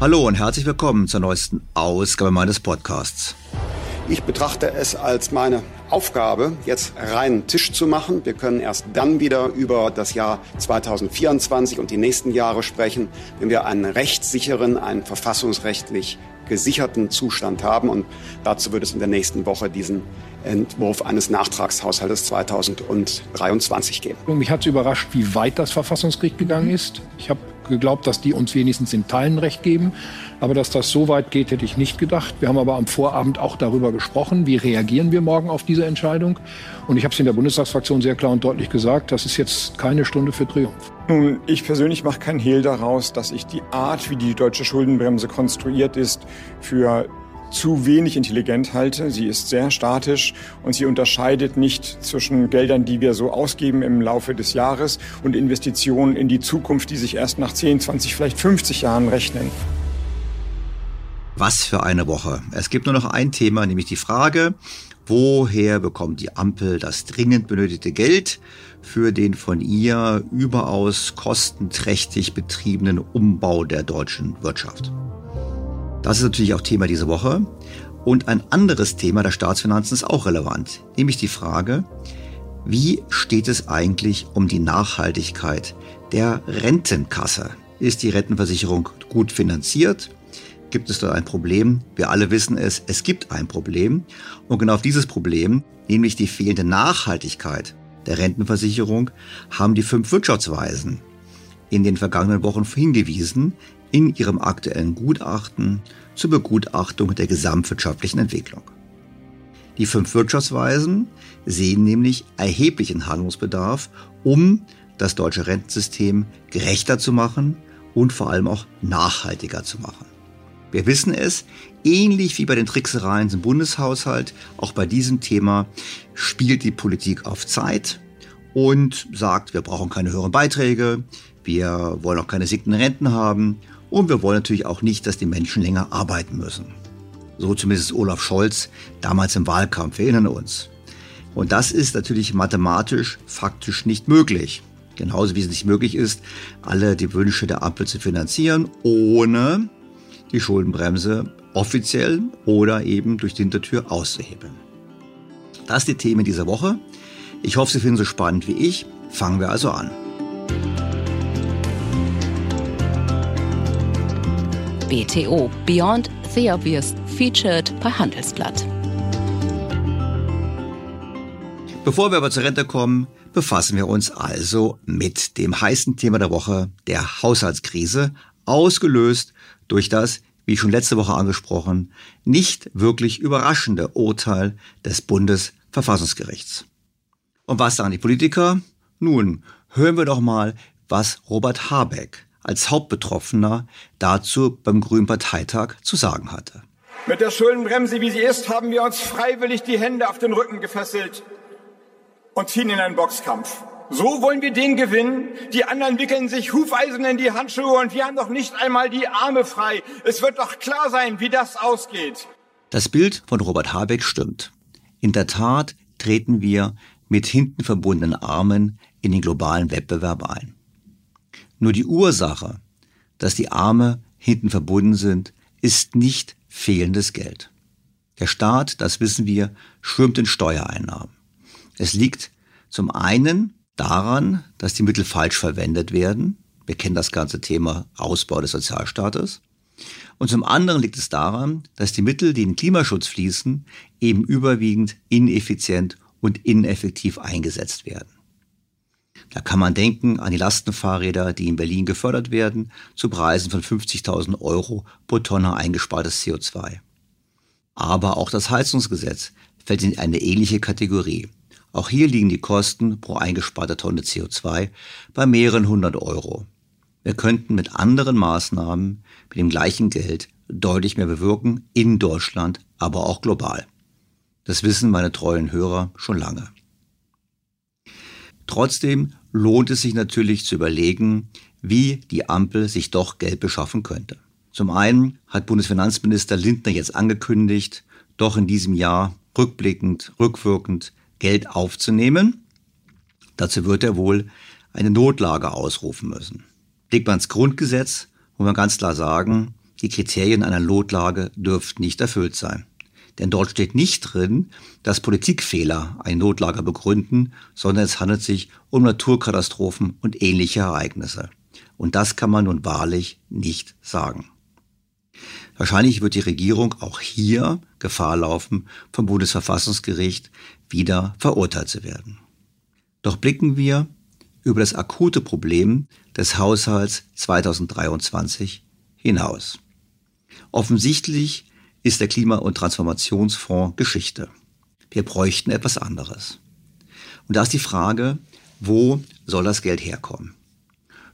Hallo und herzlich willkommen zur neuesten Ausgabe meines Podcasts. Ich betrachte es als meine Aufgabe, jetzt reinen Tisch zu machen. Wir können erst dann wieder über das Jahr 2024 und die nächsten Jahre sprechen, wenn wir einen rechtssicheren, einen verfassungsrechtlich gesicherten Zustand haben. Und dazu wird es in der nächsten Woche diesen Entwurf eines Nachtragshaushaltes 2023 geben. Mich hat es überrascht, wie weit das Verfassungsgericht gegangen ist. Ich habe geglaubt, dass die uns wenigstens in Teilen Recht geben. Aber dass das so weit geht, hätte ich nicht gedacht. Wir haben aber am Vorabend auch darüber gesprochen, wie reagieren wir morgen auf diese Entscheidung. Und ich habe es in der Bundestagsfraktion sehr klar und deutlich gesagt, das ist jetzt keine Stunde für Triumph. Nun, ich persönlich mache keinen Hehl daraus, dass ich die Art, wie die deutsche Schuldenbremse konstruiert ist, für zu wenig intelligent halte. Sie ist sehr statisch und sie unterscheidet nicht zwischen Geldern, die wir so ausgeben im Laufe des Jahres und Investitionen in die Zukunft, die sich erst nach 10, 20, vielleicht 50 Jahren rechnen. Was für eine Woche. Es gibt nur noch ein Thema, nämlich die Frage, woher bekommt die Ampel das dringend benötigte Geld für den von ihr überaus kostenträchtig betriebenen Umbau der deutschen Wirtschaft? Das ist natürlich auch Thema diese Woche. Und ein anderes Thema der Staatsfinanzen ist auch relevant, nämlich die Frage, wie steht es eigentlich um die Nachhaltigkeit der Rentenkasse? Ist die Rentenversicherung gut finanziert? Gibt es dort ein Problem? Wir alle wissen es, es gibt ein Problem. Und genau auf dieses Problem, nämlich die fehlende Nachhaltigkeit der Rentenversicherung, haben die fünf Wirtschaftsweisen in den vergangenen Wochen hingewiesen, in ihrem aktuellen Gutachten zur Begutachtung der gesamtwirtschaftlichen Entwicklung. Die fünf Wirtschaftsweisen sehen nämlich erheblichen Handlungsbedarf, um das deutsche Rentensystem gerechter zu machen und vor allem auch nachhaltiger zu machen. Wir wissen es, ähnlich wie bei den Tricksereien im Bundeshaushalt, auch bei diesem Thema spielt die Politik auf Zeit und sagt, wir brauchen keine höheren Beiträge, wir wollen auch keine sinkenden Renten haben und wir wollen natürlich auch nicht, dass die Menschen länger arbeiten müssen. So zumindest Olaf Scholz damals im Wahlkampf, wir erinnern uns. Und das ist natürlich mathematisch, faktisch nicht möglich. Genauso wie es nicht möglich ist, alle die Wünsche der Ampel zu finanzieren, ohne die Schuldenbremse offiziell oder eben durch die Hintertür auszuhebeln. Das sind die Themen dieser Woche. Ich hoffe, Sie finden sie so spannend wie ich. Fangen wir also an. BTO Beyond the Obvious featured bei Handelsblatt. Bevor wir aber zur Rente kommen, befassen wir uns also mit dem heißen Thema der Woche, der Haushaltskrise, ausgelöst durch das, wie schon letzte Woche angesprochen, nicht wirklich überraschende Urteil des Bundesverfassungsgerichts. Und was sagen die Politiker? Nun, hören wir doch mal, was Robert Habeck als Hauptbetroffener dazu beim Grünen Parteitag zu sagen hatte. Mit der Schuldenbremse, wie sie ist, haben wir uns freiwillig die Hände auf den Rücken gefesselt und ziehen in einen Boxkampf. So wollen wir den gewinnen. Die anderen wickeln sich Hufeisen in die Handschuhe und wir haben doch nicht einmal die Arme frei. Es wird doch klar sein, wie das ausgeht. Das Bild von Robert Habeck stimmt. In der Tat treten wir mit hinten verbundenen Armen in den globalen Wettbewerb ein. Nur die Ursache, dass die Arme hinten verbunden sind, ist nicht fehlendes Geld. Der Staat, das wissen wir, schwimmt in Steuereinnahmen. Es liegt zum einen daran, dass die Mittel falsch verwendet werden. Wir kennen das ganze Thema Ausbau des Sozialstaates. Und zum anderen liegt es daran, dass die Mittel, die in Klimaschutz fließen, eben überwiegend ineffizient und ineffektiv eingesetzt werden. Da kann man denken an die Lastenfahrräder, die in Berlin gefördert werden, zu Preisen von 50.000 Euro pro Tonne eingespartes CO2. Aber auch das Heizungsgesetz fällt in eine ähnliche Kategorie. Auch hier liegen die Kosten pro eingesparte Tonne CO2 bei mehreren hundert Euro. Wir könnten mit anderen Maßnahmen mit dem gleichen Geld deutlich mehr bewirken, in Deutschland, aber auch global. Das wissen meine treuen Hörer schon lange. Trotzdem lohnt es sich natürlich zu überlegen, wie die Ampel sich doch Geld beschaffen könnte. Zum einen hat Bundesfinanzminister Lindner jetzt angekündigt, doch in diesem Jahr rückblickend, rückwirkend Geld aufzunehmen. Dazu wird er wohl eine Notlage ausrufen müssen. Blickt man ins Grundgesetz, muss man ganz klar sagen, die Kriterien einer Notlage dürften nicht erfüllt sein. Denn dort steht nicht drin, dass Politikfehler eine Notlage begründen, sondern es handelt sich um Naturkatastrophen und ähnliche Ereignisse. Und das kann man nun wahrlich nicht sagen. Wahrscheinlich wird die Regierung auch hier Gefahr laufen, vom Bundesverfassungsgericht wieder verurteilt zu werden. Doch blicken wir über das akute Problem des Haushalts 2023 hinaus. Offensichtlich ist der Klima- und Transformationsfonds Geschichte. Wir bräuchten etwas anderes. Und da ist die Frage, wo soll das Geld herkommen?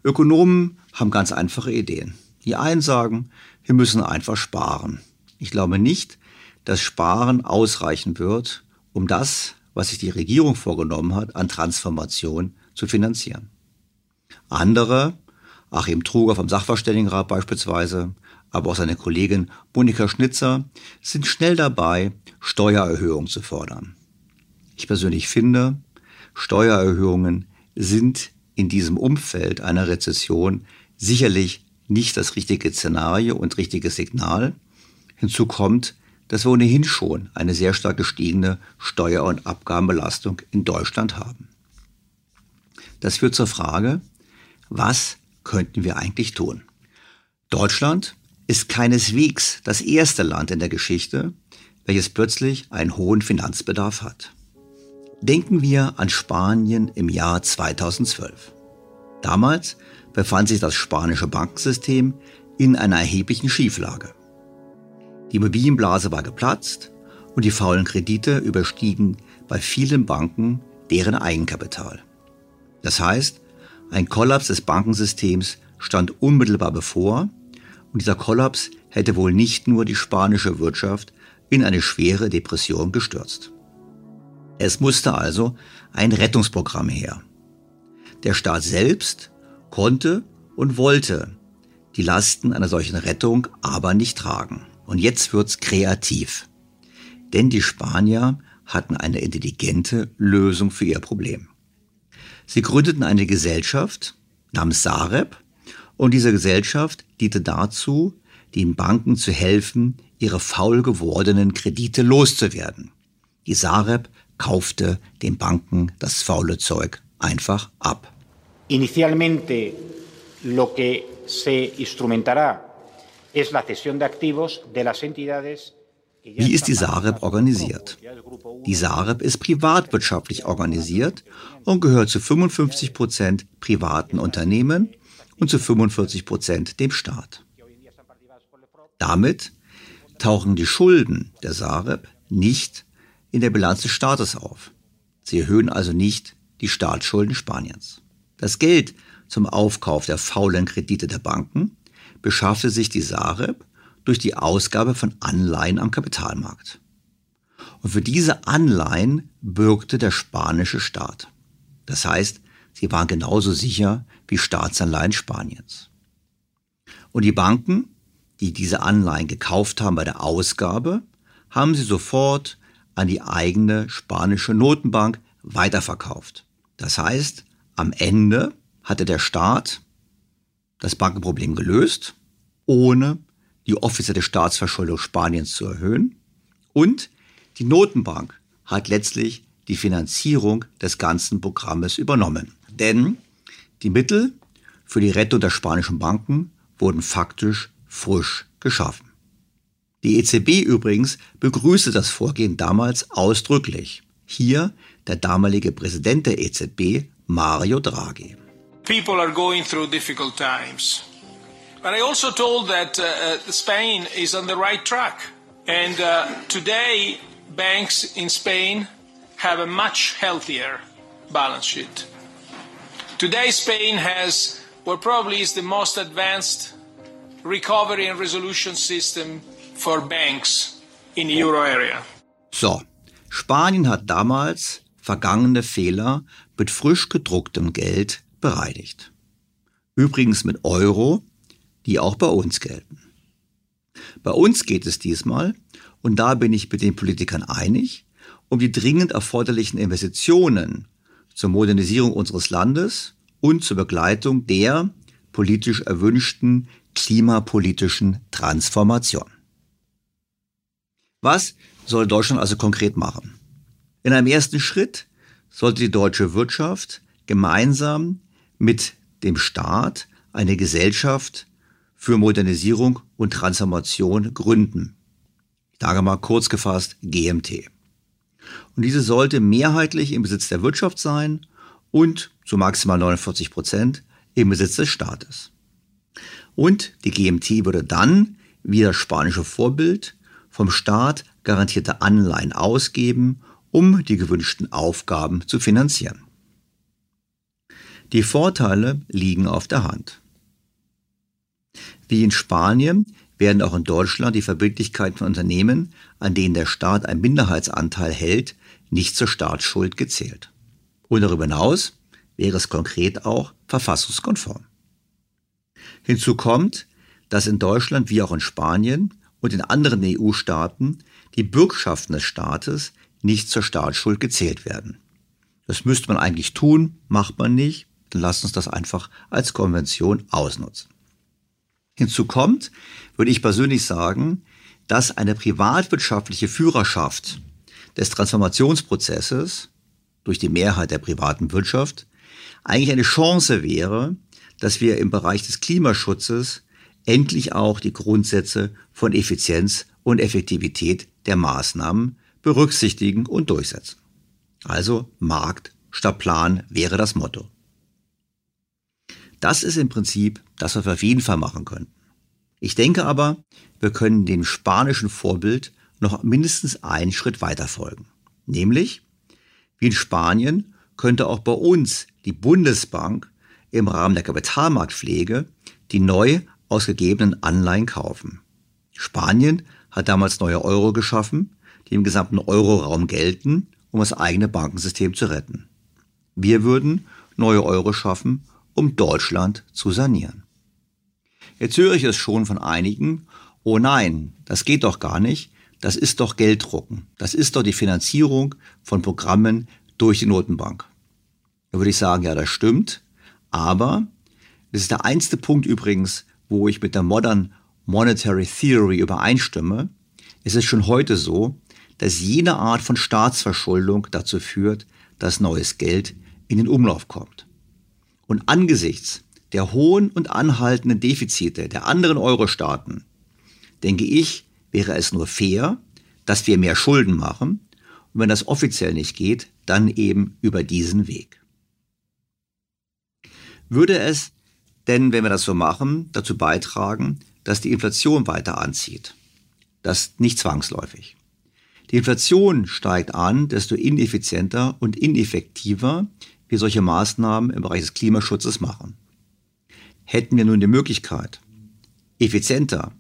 Ökonomen haben ganz einfache Ideen. Die einen sagen, wir müssen einfach sparen. Ich glaube nicht, dass Sparen ausreichen wird, um das, was sich die Regierung vorgenommen hat, an Transformation zu finanzieren. Andere, Achim Truger vom Sachverständigenrat beispielsweise, aber auch seine Kollegin Monika Schnitzer, sind schnell dabei, Steuererhöhungen zu fordern. Ich persönlich finde, Steuererhöhungen sind in diesem Umfeld einer Rezession sicherlich nicht das richtige Szenario und richtige Signal. Hinzu kommt, dass wir ohnehin schon eine sehr stark gestiegene Steuer- und Abgabenbelastung in Deutschland haben. Das führt zur Frage, was könnten wir eigentlich tun? Deutschland ist keineswegs das erste Land in der Geschichte, welches plötzlich einen hohen Finanzbedarf hat. Denken wir an Spanien im Jahr 2012. Damals befand sich das spanische Bankensystem in einer erheblichen Schieflage. Die Immobilienblase war geplatzt und die faulen Kredite überstiegen bei vielen Banken deren Eigenkapital. Das heißt, Ein Kollaps des Bankensystems stand unmittelbar bevor und dieser Kollaps hätte wohl nicht nur die spanische Wirtschaft in eine schwere Depression gestürzt. Es musste also ein Rettungsprogramm her. Der Staat selbst konnte und wollte die Lasten einer solchen Rettung aber nicht tragen. Und jetzt wird's kreativ. Denn die Spanier hatten eine intelligente Lösung für ihr Problem. Sie gründeten eine Gesellschaft namens Sareb und diese Gesellschaft diente dazu, den Banken zu helfen, ihre faul gewordenen Kredite loszuwerden. Die Sareb kaufte den Banken das faule Zeug einfach ab. Inicialmente lo que se instrumentará es la cesión de activos de las entidades wie ist die Sareb organisiert? Die Sareb ist privatwirtschaftlich organisiert und gehört zu 55 Prozent privaten Unternehmen und zu 45 Prozent dem Staat. Damit tauchen die Schulden der Sareb nicht in der Bilanz des Staates auf. Sie erhöhen also nicht die Staatsschulden Spaniens. Das Geld zum Aufkauf der faulen Kredite der Banken beschaffte sich die Sareb durch die Ausgabe von Anleihen am Kapitalmarkt. Und für diese Anleihen bürgte der spanische Staat. Das heißt, sie waren genauso sicher wie Staatsanleihen Spaniens. Und die Banken, die diese Anleihen gekauft haben bei der Ausgabe, haben sie sofort an die eigene spanische Notenbank weiterverkauft. Das heißt, am Ende hatte der Staat das Bankenproblem gelöst, ohne die offizielle Staatsverschuldung Spaniens zu erhöhen. Und die Notenbank hat letztlich die Finanzierung des ganzen Programmes übernommen. Denn die Mittel für die Rettung der spanischen Banken wurden faktisch frisch geschaffen. Die EZB übrigens begrüßte das Vorgehen damals ausdrücklich. Hier der damalige Präsident der EZB, Mario Draghi. People are going through difficult times. But I also told that uh, uh, Spain is on the right track. And uh, today, banks in Spain have a much healthier balance sheet. Today, Spain has what probably is the most advanced recovery and resolution system for banks in the euro area. So, Spanien hat damals vergangene Fehler mit frisch gedrucktem Geld bereinigt. Übrigens mit Euro die auch bei uns gelten. Bei uns geht es diesmal, und da bin ich mit den Politikern einig, um die dringend erforderlichen Investitionen zur Modernisierung unseres Landes und zur Begleitung der politisch erwünschten klimapolitischen Transformation. Was soll Deutschland also konkret machen? In einem ersten Schritt sollte die deutsche Wirtschaft gemeinsam mit dem Staat eine Gesellschaft für Modernisierung und Transformation gründen. Ich sage mal kurz gefasst GMT. Und diese sollte mehrheitlich im Besitz der Wirtschaft sein und zu maximal 49 Prozent im Besitz des Staates. Und die GMT würde dann, wie das spanische Vorbild, vom Staat garantierte Anleihen ausgeben, um die gewünschten Aufgaben zu finanzieren. Die Vorteile liegen auf der Hand. Wie in Spanien werden auch in Deutschland die Verbindlichkeiten von Unternehmen, an denen der Staat einen Minderheitsanteil hält, nicht zur Staatsschuld gezählt. Und darüber hinaus wäre es konkret auch verfassungskonform. Hinzu kommt, dass in Deutschland wie auch in Spanien und in anderen EU-Staaten die Bürgschaften des Staates nicht zur Staatsschuld gezählt werden. Das müsste man eigentlich tun, macht man nicht, dann lasst uns das einfach als Konvention ausnutzen. Hinzu kommt, würde ich persönlich sagen, dass eine privatwirtschaftliche Führerschaft des Transformationsprozesses durch die Mehrheit der privaten Wirtschaft eigentlich eine Chance wäre, dass wir im Bereich des Klimaschutzes endlich auch die Grundsätze von Effizienz und Effektivität der Maßnahmen berücksichtigen und durchsetzen. Also Markt statt Plan wäre das Motto. Das ist im Prinzip das, was wir auf jeden Fall machen können. Ich denke aber, wir können dem spanischen Vorbild noch mindestens einen Schritt weiter folgen. Nämlich, wie in Spanien könnte auch bei uns die Bundesbank im Rahmen der Kapitalmarktpflege die neu ausgegebenen Anleihen kaufen. Spanien hat damals neue Euro geschaffen, die im gesamten Euroraum gelten, um das eigene Bankensystem zu retten. Wir würden neue Euro schaffen, um Deutschland zu sanieren. Jetzt höre ich es schon von einigen, oh nein, das geht doch gar nicht, das ist doch Gelddrucken, das ist doch die Finanzierung von Programmen durch die Notenbank. Da würde ich sagen, ja, das stimmt, aber das ist der einzige Punkt übrigens, wo ich mit der Modern Monetary Theory übereinstimme. Es ist schon heute so, dass jede Art von Staatsverschuldung dazu führt, dass neues Geld in den Umlauf kommt. Und angesichts der hohen und anhaltenden Defizite der anderen Euro-Staaten, denke ich, wäre es nur fair, dass wir mehr Schulden machen und wenn das offiziell nicht geht, dann eben über diesen Weg. Würde es denn, wenn wir das so machen, dazu beitragen, dass die Inflation weiter anzieht? Das nicht zwangsläufig. Die Inflation steigt an, desto ineffizienter und ineffektiver wir solche Maßnahmen im Bereich des Klimaschutzes machen. Hätten wir nun die Möglichkeit, effizienter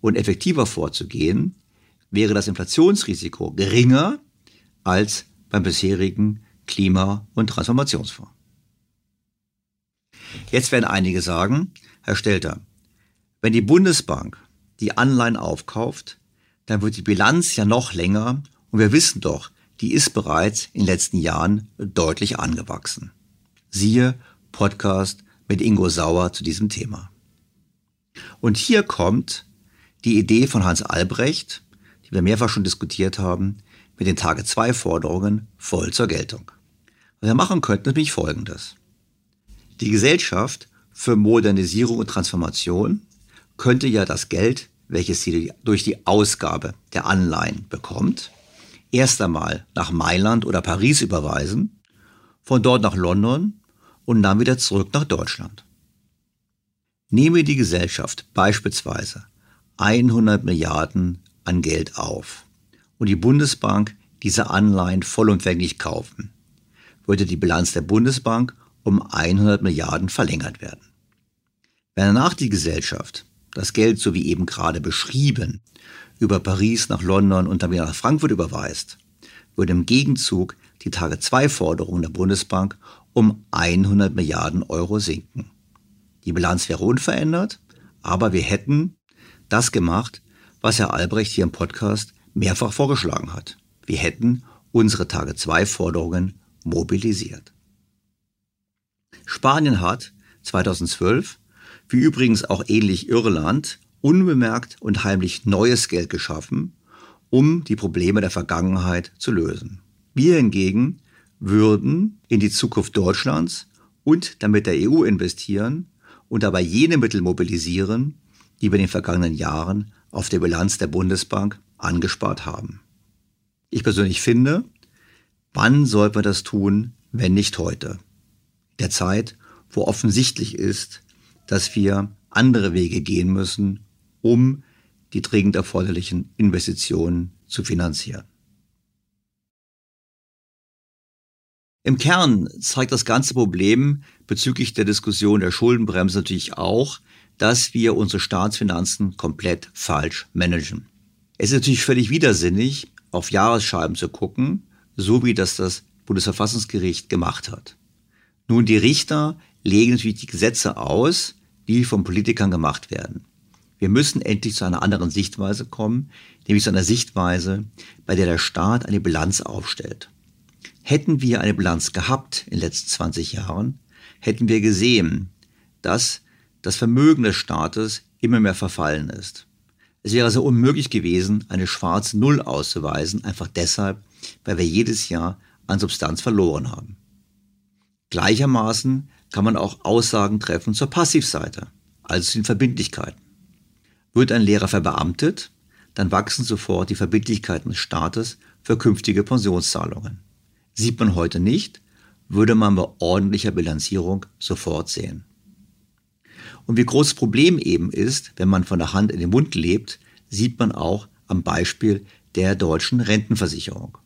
und effektiver vorzugehen, wäre das Inflationsrisiko geringer als beim bisherigen Klima- und Transformationsfonds. Jetzt werden einige sagen, Herr Stelter, wenn die Bundesbank die Anleihen aufkauft, dann wird die Bilanz ja noch länger und wir wissen doch, die ist bereits in den letzten Jahren deutlich angewachsen. Siehe Podcast mit Ingo Sauer zu diesem Thema. Und hier kommt die Idee von Hans Albrecht, die wir mehrfach schon diskutiert haben, mit den Tage 2 Forderungen voll zur Geltung. Was wir machen könnten, ist nämlich folgendes. Die Gesellschaft für Modernisierung und Transformation könnte ja das Geld, welches sie durch die Ausgabe der Anleihen bekommt, erst einmal nach Mailand oder Paris überweisen, von dort nach London und dann wieder zurück nach Deutschland. Nehme die Gesellschaft beispielsweise 100 Milliarden an Geld auf und die Bundesbank diese Anleihen vollumfänglich kaufen, würde die Bilanz der Bundesbank um 100 Milliarden verlängert werden. Wenn danach die Gesellschaft das Geld, so wie eben gerade beschrieben, über Paris nach London und dann wieder nach Frankfurt überweist, würde im Gegenzug die Tage 2 Forderung der Bundesbank um 100 Milliarden Euro sinken. Die Bilanz wäre unverändert, aber wir hätten das gemacht, was Herr Albrecht hier im Podcast mehrfach vorgeschlagen hat. Wir hätten unsere Tage 2 Forderungen mobilisiert. Spanien hat 2012, wie übrigens auch ähnlich Irland, unbemerkt und heimlich neues Geld geschaffen, um die Probleme der Vergangenheit zu lösen. Wir hingegen würden in die Zukunft Deutschlands und damit der EU investieren und dabei jene Mittel mobilisieren, die wir in den vergangenen Jahren auf der Bilanz der Bundesbank angespart haben. Ich persönlich finde, wann sollten wir das tun, wenn nicht heute? der Zeit, wo offensichtlich ist, dass wir andere Wege gehen müssen, um die dringend erforderlichen Investitionen zu finanzieren. Im Kern zeigt das ganze Problem bezüglich der Diskussion der Schuldenbremse natürlich auch, dass wir unsere Staatsfinanzen komplett falsch managen. Es ist natürlich völlig widersinnig, auf Jahresscheiben zu gucken, so wie das das Bundesverfassungsgericht gemacht hat. Nun, die Richter legen natürlich die Gesetze aus, die von Politikern gemacht werden. Wir müssen endlich zu einer anderen Sichtweise kommen, nämlich zu einer Sichtweise, bei der der Staat eine Bilanz aufstellt. Hätten wir eine Bilanz gehabt in den letzten 20 Jahren, hätten wir gesehen, dass das Vermögen des Staates immer mehr verfallen ist. Es wäre also unmöglich gewesen, eine schwarze Null auszuweisen, einfach deshalb, weil wir jedes Jahr an Substanz verloren haben. Gleichermaßen kann man auch Aussagen treffen zur Passivseite, also zu den Verbindlichkeiten. Wird ein Lehrer verbeamtet, dann wachsen sofort die Verbindlichkeiten des Staates für künftige Pensionszahlungen. Sieht man heute nicht, würde man bei ordentlicher Bilanzierung sofort sehen. Und wie groß das Problem eben ist, wenn man von der Hand in den Mund lebt, sieht man auch am Beispiel der deutschen Rentenversicherung.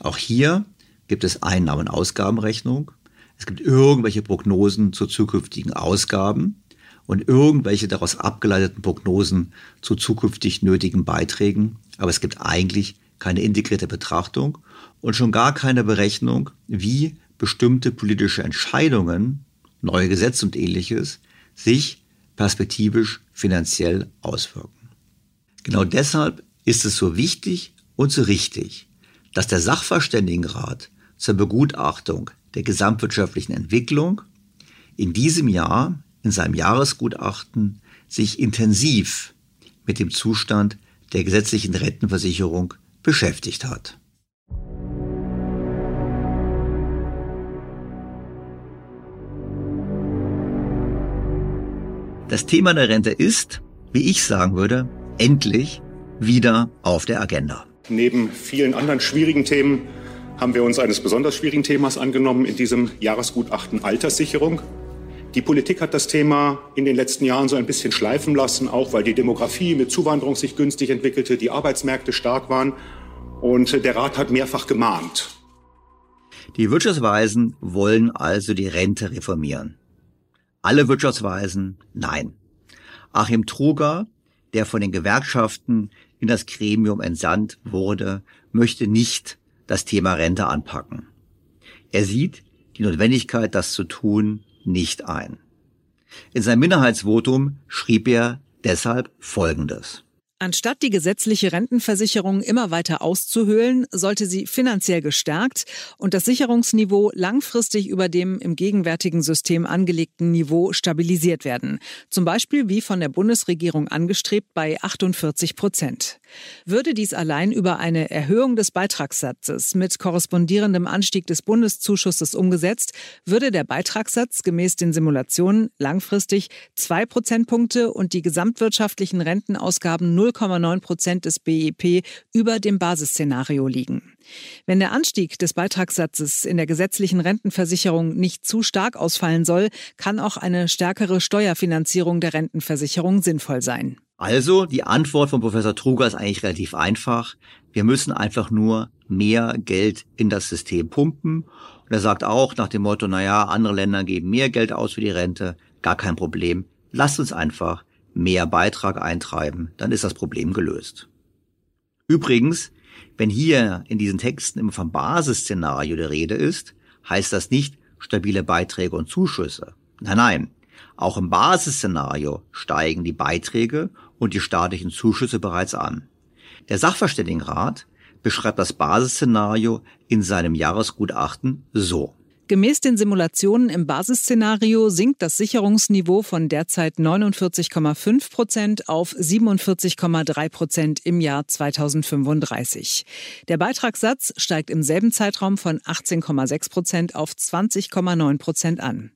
Auch hier gibt es Einnahmen-Ausgabenrechnung es gibt irgendwelche Prognosen zu zukünftigen Ausgaben und irgendwelche daraus abgeleiteten Prognosen zu zukünftig nötigen Beiträgen. Aber es gibt eigentlich keine integrierte Betrachtung und schon gar keine Berechnung, wie bestimmte politische Entscheidungen, neue Gesetze und ähnliches, sich perspektivisch finanziell auswirken. Genau deshalb ist es so wichtig und so richtig, dass der Sachverständigenrat zur Begutachtung der gesamtwirtschaftlichen Entwicklung in diesem Jahr in seinem Jahresgutachten sich intensiv mit dem Zustand der gesetzlichen Rentenversicherung beschäftigt hat. Das Thema der Rente ist, wie ich sagen würde, endlich wieder auf der Agenda. Neben vielen anderen schwierigen Themen haben wir uns eines besonders schwierigen Themas angenommen in diesem Jahresgutachten Alterssicherung. Die Politik hat das Thema in den letzten Jahren so ein bisschen schleifen lassen, auch weil die Demografie mit Zuwanderung sich günstig entwickelte, die Arbeitsmärkte stark waren. Und der Rat hat mehrfach gemahnt. Die Wirtschaftsweisen wollen also die Rente reformieren. Alle Wirtschaftsweisen nein. Achim Truger, der von den Gewerkschaften in das Gremium entsandt wurde, möchte nicht das Thema Rente anpacken. Er sieht die Notwendigkeit, das zu tun, nicht ein. In seinem Minderheitsvotum schrieb er deshalb Folgendes. Anstatt die gesetzliche Rentenversicherung immer weiter auszuhöhlen, sollte sie finanziell gestärkt und das Sicherungsniveau langfristig über dem im gegenwärtigen System angelegten Niveau stabilisiert werden. Zum Beispiel wie von der Bundesregierung angestrebt bei 48 Prozent. Würde dies allein über eine Erhöhung des Beitragssatzes mit korrespondierendem Anstieg des Bundeszuschusses umgesetzt, würde der Beitragssatz gemäß den Simulationen langfristig zwei Prozentpunkte und die gesamtwirtschaftlichen Rentenausgaben 0 0,9 Prozent des BIP über dem Basisszenario liegen. Wenn der Anstieg des Beitragssatzes in der gesetzlichen Rentenversicherung nicht zu stark ausfallen soll, kann auch eine stärkere Steuerfinanzierung der Rentenversicherung sinnvoll sein. Also, die Antwort von Professor Truger ist eigentlich relativ einfach. Wir müssen einfach nur mehr Geld in das System pumpen. Und er sagt auch nach dem Motto, naja, andere Länder geben mehr Geld aus für die Rente. Gar kein Problem. Lasst uns einfach mehr Beitrag eintreiben, dann ist das Problem gelöst. Übrigens, wenn hier in diesen Texten immer vom Basisszenario der Rede ist, heißt das nicht stabile Beiträge und Zuschüsse. Nein, nein. Auch im Basisszenario steigen die Beiträge und die staatlichen Zuschüsse bereits an. Der Sachverständigenrat beschreibt das Basisszenario in seinem Jahresgutachten so. Gemäß den Simulationen im Basisszenario sinkt das Sicherungsniveau von derzeit 49,5 Prozent auf 47,3 Prozent im Jahr 2035. Der Beitragssatz steigt im selben Zeitraum von 18,6 Prozent auf 20,9 Prozent an.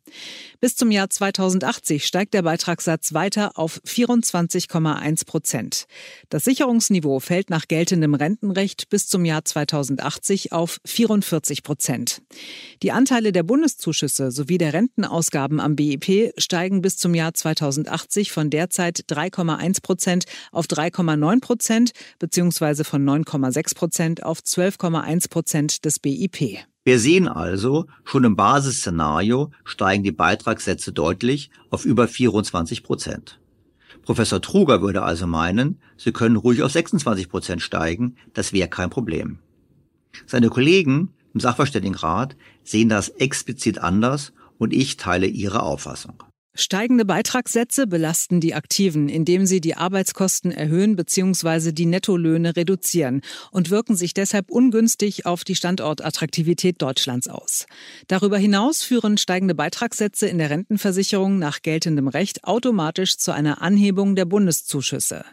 Bis zum Jahr 2080 steigt der Beitragssatz weiter auf 24,1 Prozent. Das Sicherungsniveau fällt nach geltendem Rentenrecht bis zum Jahr 2080 auf 44 Prozent. Die Anteile der Bundeszuschüsse sowie der Rentenausgaben am BIP steigen bis zum Jahr 2080 von derzeit 3,1 Prozent auf 3,9 Prozent bzw. von 9,6 Prozent auf 12,1 Prozent des BIP. Wir sehen also, schon im Basisszenario steigen die Beitragssätze deutlich auf über 24 Prozent. Professor Truger würde also meinen, sie können ruhig auf 26 Prozent steigen, das wäre kein Problem. Seine Kollegen im Sachverständigenrat sehen das explizit anders und ich teile ihre Auffassung. Steigende Beitragssätze belasten die Aktiven, indem sie die Arbeitskosten erhöhen bzw. die Nettolöhne reduzieren und wirken sich deshalb ungünstig auf die Standortattraktivität Deutschlands aus. Darüber hinaus führen steigende Beitragssätze in der Rentenversicherung nach geltendem Recht automatisch zu einer Anhebung der Bundeszuschüsse.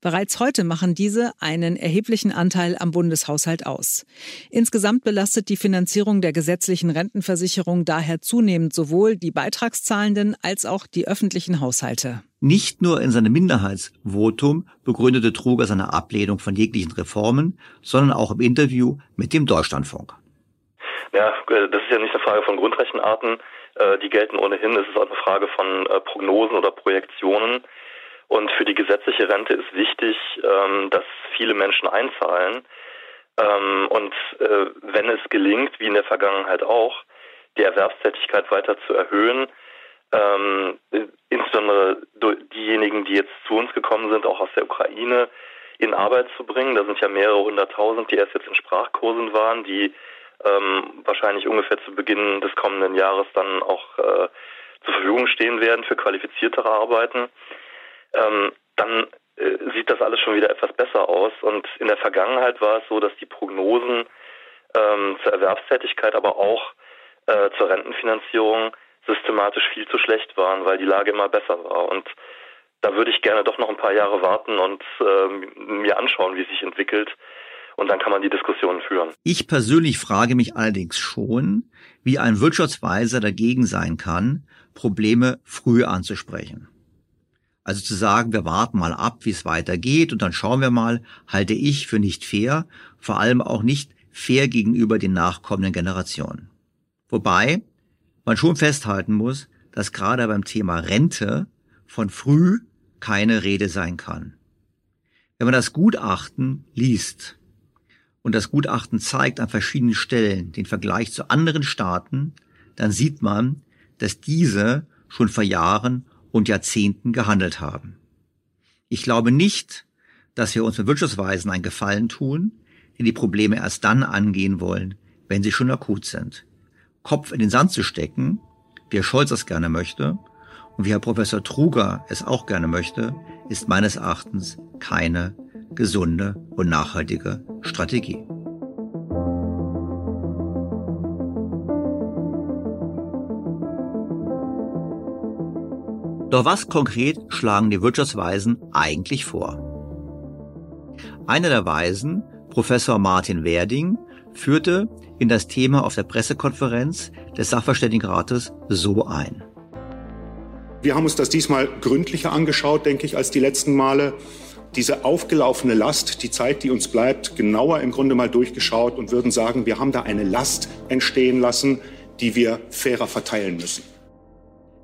Bereits heute machen diese einen erheblichen Anteil am Bundeshaushalt aus. Insgesamt belastet die Finanzierung der gesetzlichen Rentenversicherung daher zunehmend sowohl die Beitragszahlenden als auch die öffentlichen Haushalte. Nicht nur in seinem Minderheitsvotum begründete Truger seine Ablehnung von jeglichen Reformen, sondern auch im Interview mit dem Deutschlandfunk. Ja, äh, das ist ja nicht eine Frage von Grundrechenarten. Äh, die gelten ohnehin. Es ist auch eine Frage von äh, Prognosen oder Projektionen. Und für die gesetzliche Rente ist wichtig, ähm, dass viele Menschen einzahlen. Ähm, und äh, wenn es gelingt, wie in der Vergangenheit auch, die Erwerbstätigkeit weiter zu erhöhen. Ähm, insbesondere diejenigen, die jetzt zu uns gekommen sind, auch aus der Ukraine, in Arbeit zu bringen. Da sind ja mehrere hunderttausend, die erst jetzt in Sprachkursen waren, die ähm, wahrscheinlich ungefähr zu Beginn des kommenden Jahres dann auch äh, zur Verfügung stehen werden für qualifiziertere Arbeiten. Ähm, dann äh, sieht das alles schon wieder etwas besser aus. Und in der Vergangenheit war es so, dass die Prognosen ähm, zur Erwerbstätigkeit, aber auch äh, zur Rentenfinanzierung systematisch viel zu schlecht waren, weil die Lage immer besser war. Und da würde ich gerne doch noch ein paar Jahre warten und äh, mir anschauen, wie es sich entwickelt. Und dann kann man die Diskussion führen. Ich persönlich frage mich allerdings schon, wie ein Wirtschaftsweiser dagegen sein kann, Probleme früh anzusprechen. Also zu sagen, wir warten mal ab, wie es weitergeht und dann schauen wir mal, halte ich für nicht fair, vor allem auch nicht fair gegenüber den nachkommenden Generationen. Wobei man schon festhalten muss, dass gerade beim Thema Rente von früh keine Rede sein kann. Wenn man das Gutachten liest und das Gutachten zeigt an verschiedenen Stellen den Vergleich zu anderen Staaten, dann sieht man, dass diese schon vor Jahren und Jahrzehnten gehandelt haben. Ich glaube nicht, dass wir uns mit Wirtschaftsweisen einen Gefallen tun, die die Probleme erst dann angehen wollen, wenn sie schon akut sind. Kopf in den Sand zu stecken, wie Herr Scholz das gerne möchte, und wie Herr Professor Truger es auch gerne möchte, ist meines Erachtens keine gesunde und nachhaltige Strategie. Doch was konkret schlagen die Wirtschaftsweisen eigentlich vor? Einer der Weisen, Professor Martin Werding, führte in das Thema auf der Pressekonferenz des Sachverständigenrates so ein. Wir haben uns das diesmal gründlicher angeschaut, denke ich, als die letzten Male. Diese aufgelaufene Last, die Zeit, die uns bleibt, genauer im Grunde mal durchgeschaut und würden sagen, wir haben da eine Last entstehen lassen, die wir fairer verteilen müssen.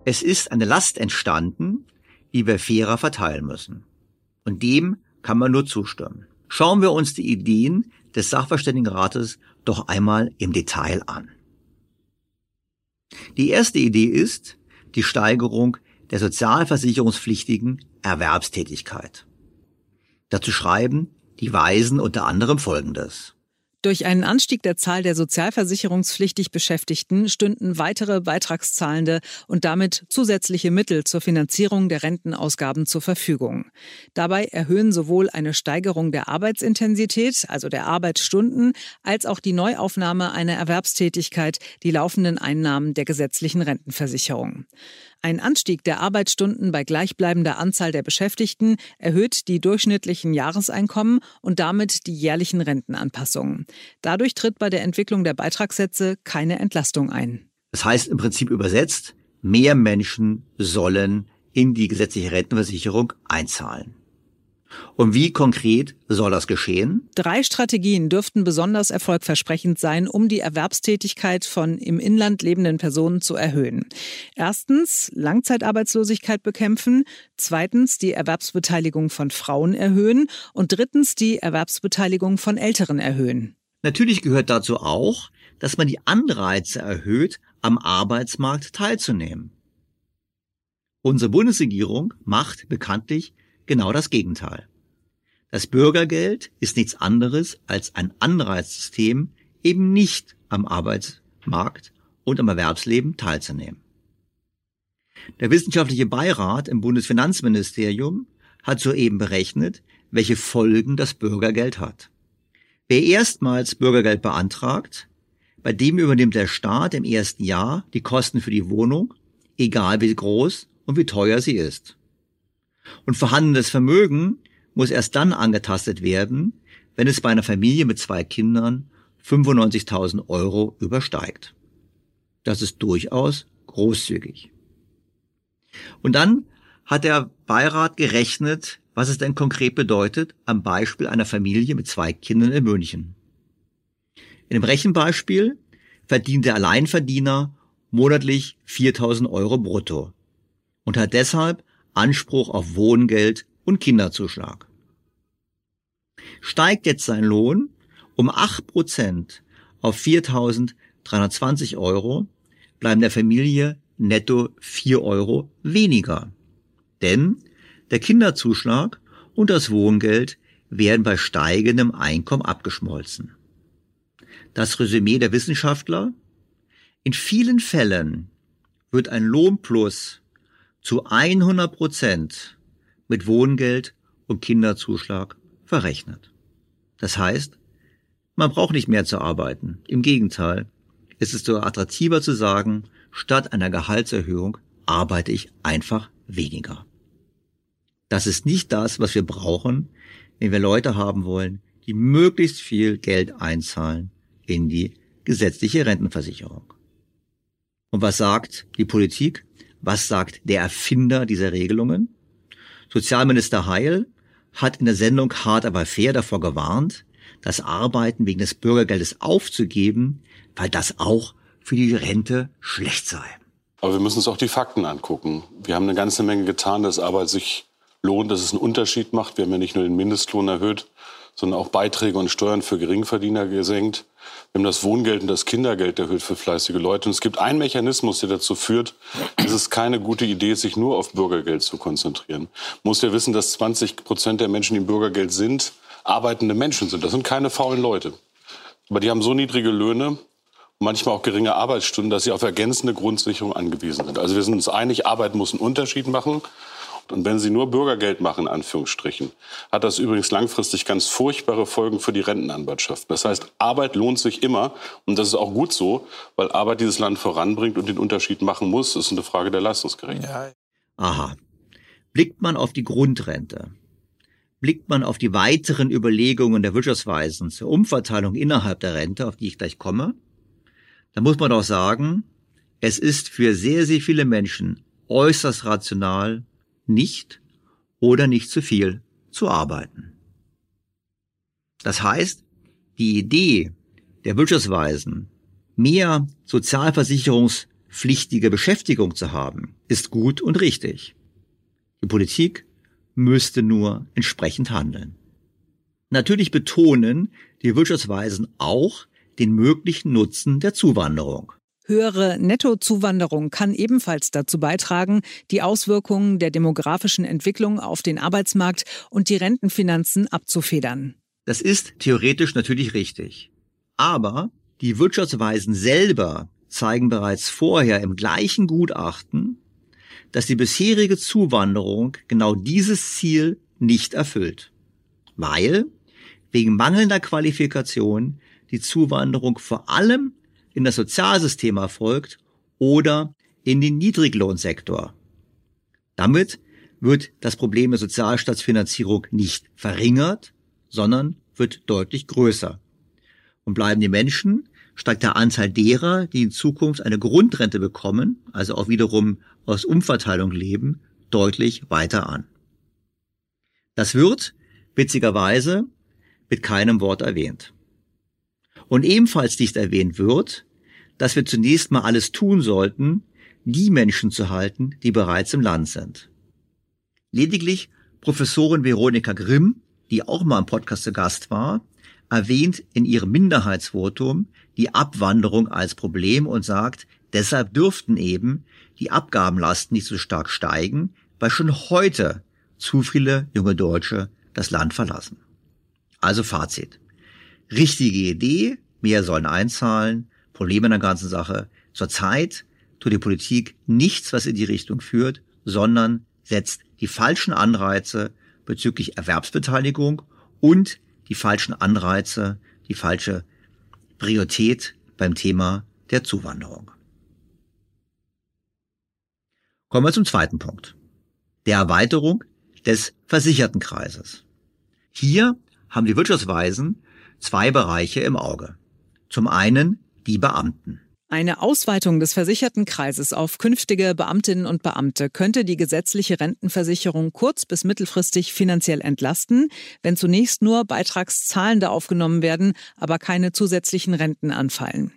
Es ist eine Last entstanden, die wir fairer verteilen müssen. Und dem kann man nur zustimmen. Schauen wir uns die Ideen des Sachverständigenrates doch einmal im Detail an. Die erste Idee ist die Steigerung der sozialversicherungspflichtigen Erwerbstätigkeit. Dazu schreiben die Weisen unter anderem Folgendes. Durch einen Anstieg der Zahl der sozialversicherungspflichtig Beschäftigten stünden weitere Beitragszahlende und damit zusätzliche Mittel zur Finanzierung der Rentenausgaben zur Verfügung. Dabei erhöhen sowohl eine Steigerung der Arbeitsintensität, also der Arbeitsstunden, als auch die Neuaufnahme einer Erwerbstätigkeit die laufenden Einnahmen der gesetzlichen Rentenversicherung. Ein Anstieg der Arbeitsstunden bei gleichbleibender Anzahl der Beschäftigten erhöht die durchschnittlichen Jahreseinkommen und damit die jährlichen Rentenanpassungen. Dadurch tritt bei der Entwicklung der Beitragssätze keine Entlastung ein. Das heißt im Prinzip übersetzt, mehr Menschen sollen in die gesetzliche Rentenversicherung einzahlen. Und wie konkret soll das geschehen? Drei Strategien dürften besonders erfolgversprechend sein, um die Erwerbstätigkeit von im Inland lebenden Personen zu erhöhen. Erstens Langzeitarbeitslosigkeit bekämpfen, zweitens die Erwerbsbeteiligung von Frauen erhöhen und drittens die Erwerbsbeteiligung von Älteren erhöhen. Natürlich gehört dazu auch, dass man die Anreize erhöht, am Arbeitsmarkt teilzunehmen. Unsere Bundesregierung macht bekanntlich genau das Gegenteil. Das Bürgergeld ist nichts anderes als ein Anreizsystem, eben nicht am Arbeitsmarkt und am Erwerbsleben teilzunehmen. Der wissenschaftliche Beirat im Bundesfinanzministerium hat soeben berechnet, welche Folgen das Bürgergeld hat. Wer erstmals Bürgergeld beantragt, bei dem übernimmt der Staat im ersten Jahr die Kosten für die Wohnung, egal wie groß und wie teuer sie ist. Und vorhandenes Vermögen muss erst dann angetastet werden, wenn es bei einer Familie mit zwei Kindern 95.000 Euro übersteigt. Das ist durchaus großzügig. Und dann hat der Beirat gerechnet, was es denn konkret bedeutet, am Beispiel einer Familie mit zwei Kindern in München. In dem Rechenbeispiel verdient der Alleinverdiener monatlich 4000 Euro brutto und hat deshalb Anspruch auf Wohngeld und Kinderzuschlag. Steigt jetzt sein Lohn um 8% auf 4.320 Euro, bleiben der Familie netto vier Euro weniger. Denn der Kinderzuschlag und das Wohngeld werden bei steigendem Einkommen abgeschmolzen. Das Resümee der Wissenschaftler? In vielen Fällen wird ein Lohnplus zu 100 Prozent mit Wohngeld und Kinderzuschlag verrechnet. Das heißt, man braucht nicht mehr zu arbeiten. Im Gegenteil, es ist attraktiver zu sagen, statt einer Gehaltserhöhung arbeite ich einfach weniger. Das ist nicht das, was wir brauchen, wenn wir Leute haben wollen, die möglichst viel Geld einzahlen in die gesetzliche Rentenversicherung. Und was sagt die Politik? Was sagt der Erfinder dieser Regelungen? Sozialminister Heil hat in der Sendung Hart aber fair davor gewarnt, das Arbeiten wegen des Bürgergeldes aufzugeben, weil das auch für die Rente schlecht sei. Aber wir müssen uns auch die Fakten angucken. Wir haben eine ganze Menge getan, dass Arbeit sich lohnt, dass es einen Unterschied macht. Wir haben ja nicht nur den Mindestlohn erhöht, sondern auch Beiträge und Steuern für Geringverdiener gesenkt. Wir haben das Wohngeld und das Kindergeld erhöht für fleißige Leute. Und es gibt einen Mechanismus, der dazu führt, dass es keine gute Idee ist, sich nur auf Bürgergeld zu konzentrieren. Muss ja wissen, dass 20 Prozent der Menschen, die im Bürgergeld sind, arbeitende Menschen sind. Das sind keine faulen Leute. Aber die haben so niedrige Löhne und manchmal auch geringe Arbeitsstunden, dass sie auf ergänzende Grundsicherung angewiesen sind. Also wir sind uns einig, Arbeit muss einen Unterschied machen. Und wenn Sie nur Bürgergeld machen, in Anführungsstrichen, hat das übrigens langfristig ganz furchtbare Folgen für die Rentenanwartschaft. Das heißt, Arbeit lohnt sich immer. Und das ist auch gut so, weil Arbeit dieses Land voranbringt und den Unterschied machen muss. Das ist eine Frage der Leistungsgerechtigkeit. Aha. Blickt man auf die Grundrente, blickt man auf die weiteren Überlegungen der Wirtschaftsweisen zur Umverteilung innerhalb der Rente, auf die ich gleich komme, dann muss man doch sagen, es ist für sehr, sehr viele Menschen äußerst rational, nicht oder nicht zu viel zu arbeiten. Das heißt, die Idee der Wirtschaftsweisen, mehr sozialversicherungspflichtige Beschäftigung zu haben, ist gut und richtig. Die Politik müsste nur entsprechend handeln. Natürlich betonen die Wirtschaftsweisen auch den möglichen Nutzen der Zuwanderung. Höhere Nettozuwanderung kann ebenfalls dazu beitragen, die Auswirkungen der demografischen Entwicklung auf den Arbeitsmarkt und die Rentenfinanzen abzufedern. Das ist theoretisch natürlich richtig. Aber die Wirtschaftsweisen selber zeigen bereits vorher im gleichen Gutachten, dass die bisherige Zuwanderung genau dieses Ziel nicht erfüllt. Weil wegen mangelnder Qualifikation die Zuwanderung vor allem in das Sozialsystem erfolgt oder in den Niedriglohnsektor. Damit wird das Problem der Sozialstaatsfinanzierung nicht verringert, sondern wird deutlich größer. Und bleiben die Menschen, steigt der Anteil derer, die in Zukunft eine Grundrente bekommen, also auch wiederum aus Umverteilung leben, deutlich weiter an. Das wird, witzigerweise, mit keinem Wort erwähnt. Und ebenfalls nicht erwähnt wird, dass wir zunächst mal alles tun sollten, die Menschen zu halten, die bereits im Land sind. Lediglich Professorin Veronika Grimm, die auch mal im Podcast zu Gast war, erwähnt in ihrem Minderheitsvotum die Abwanderung als Problem und sagt, deshalb dürften eben die Abgabenlasten nicht so stark steigen, weil schon heute zu viele junge Deutsche das Land verlassen. Also Fazit. Richtige Idee, mehr sollen einzahlen, Problem in der ganzen Sache. Zurzeit tut die Politik nichts, was in die Richtung führt, sondern setzt die falschen Anreize bezüglich Erwerbsbeteiligung und die falschen Anreize, die falsche Priorität beim Thema der Zuwanderung. Kommen wir zum zweiten Punkt. Der Erweiterung des Versichertenkreises. Hier haben die Wirtschaftsweisen zwei Bereiche im Auge. Zum einen die Beamten. Eine Ausweitung des Versichertenkreises auf künftige Beamtinnen und Beamte könnte die gesetzliche Rentenversicherung kurz- bis mittelfristig finanziell entlasten, wenn zunächst nur Beitragszahlende aufgenommen werden, aber keine zusätzlichen Renten anfallen.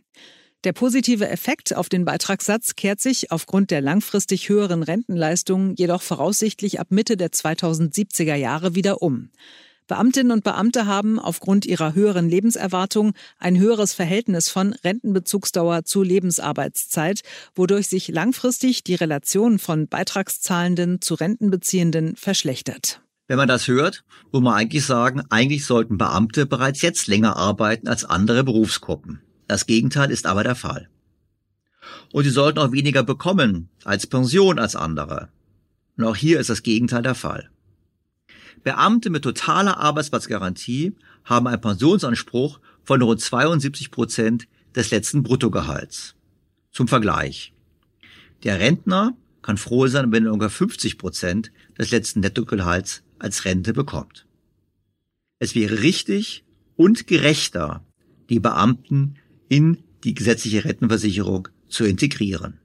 Der positive Effekt auf den Beitragssatz kehrt sich aufgrund der langfristig höheren Rentenleistungen jedoch voraussichtlich ab Mitte der 2070er Jahre wieder um. Beamtinnen und Beamte haben aufgrund ihrer höheren Lebenserwartung ein höheres Verhältnis von Rentenbezugsdauer zu Lebensarbeitszeit, wodurch sich langfristig die Relation von Beitragszahlenden zu Rentenbeziehenden verschlechtert. Wenn man das hört, muss man eigentlich sagen, eigentlich sollten Beamte bereits jetzt länger arbeiten als andere Berufsgruppen. Das Gegenteil ist aber der Fall. Und sie sollten auch weniger bekommen als Pension als andere. Und auch hier ist das Gegenteil der Fall. Beamte mit totaler Arbeitsplatzgarantie haben einen Pensionsanspruch von rund 72 Prozent des letzten Bruttogehalts. Zum Vergleich. Der Rentner kann froh sein, wenn er ungefähr 50 Prozent des letzten Nettogehalts als Rente bekommt. Es wäre richtig und gerechter, die Beamten in die gesetzliche Rentenversicherung zu integrieren.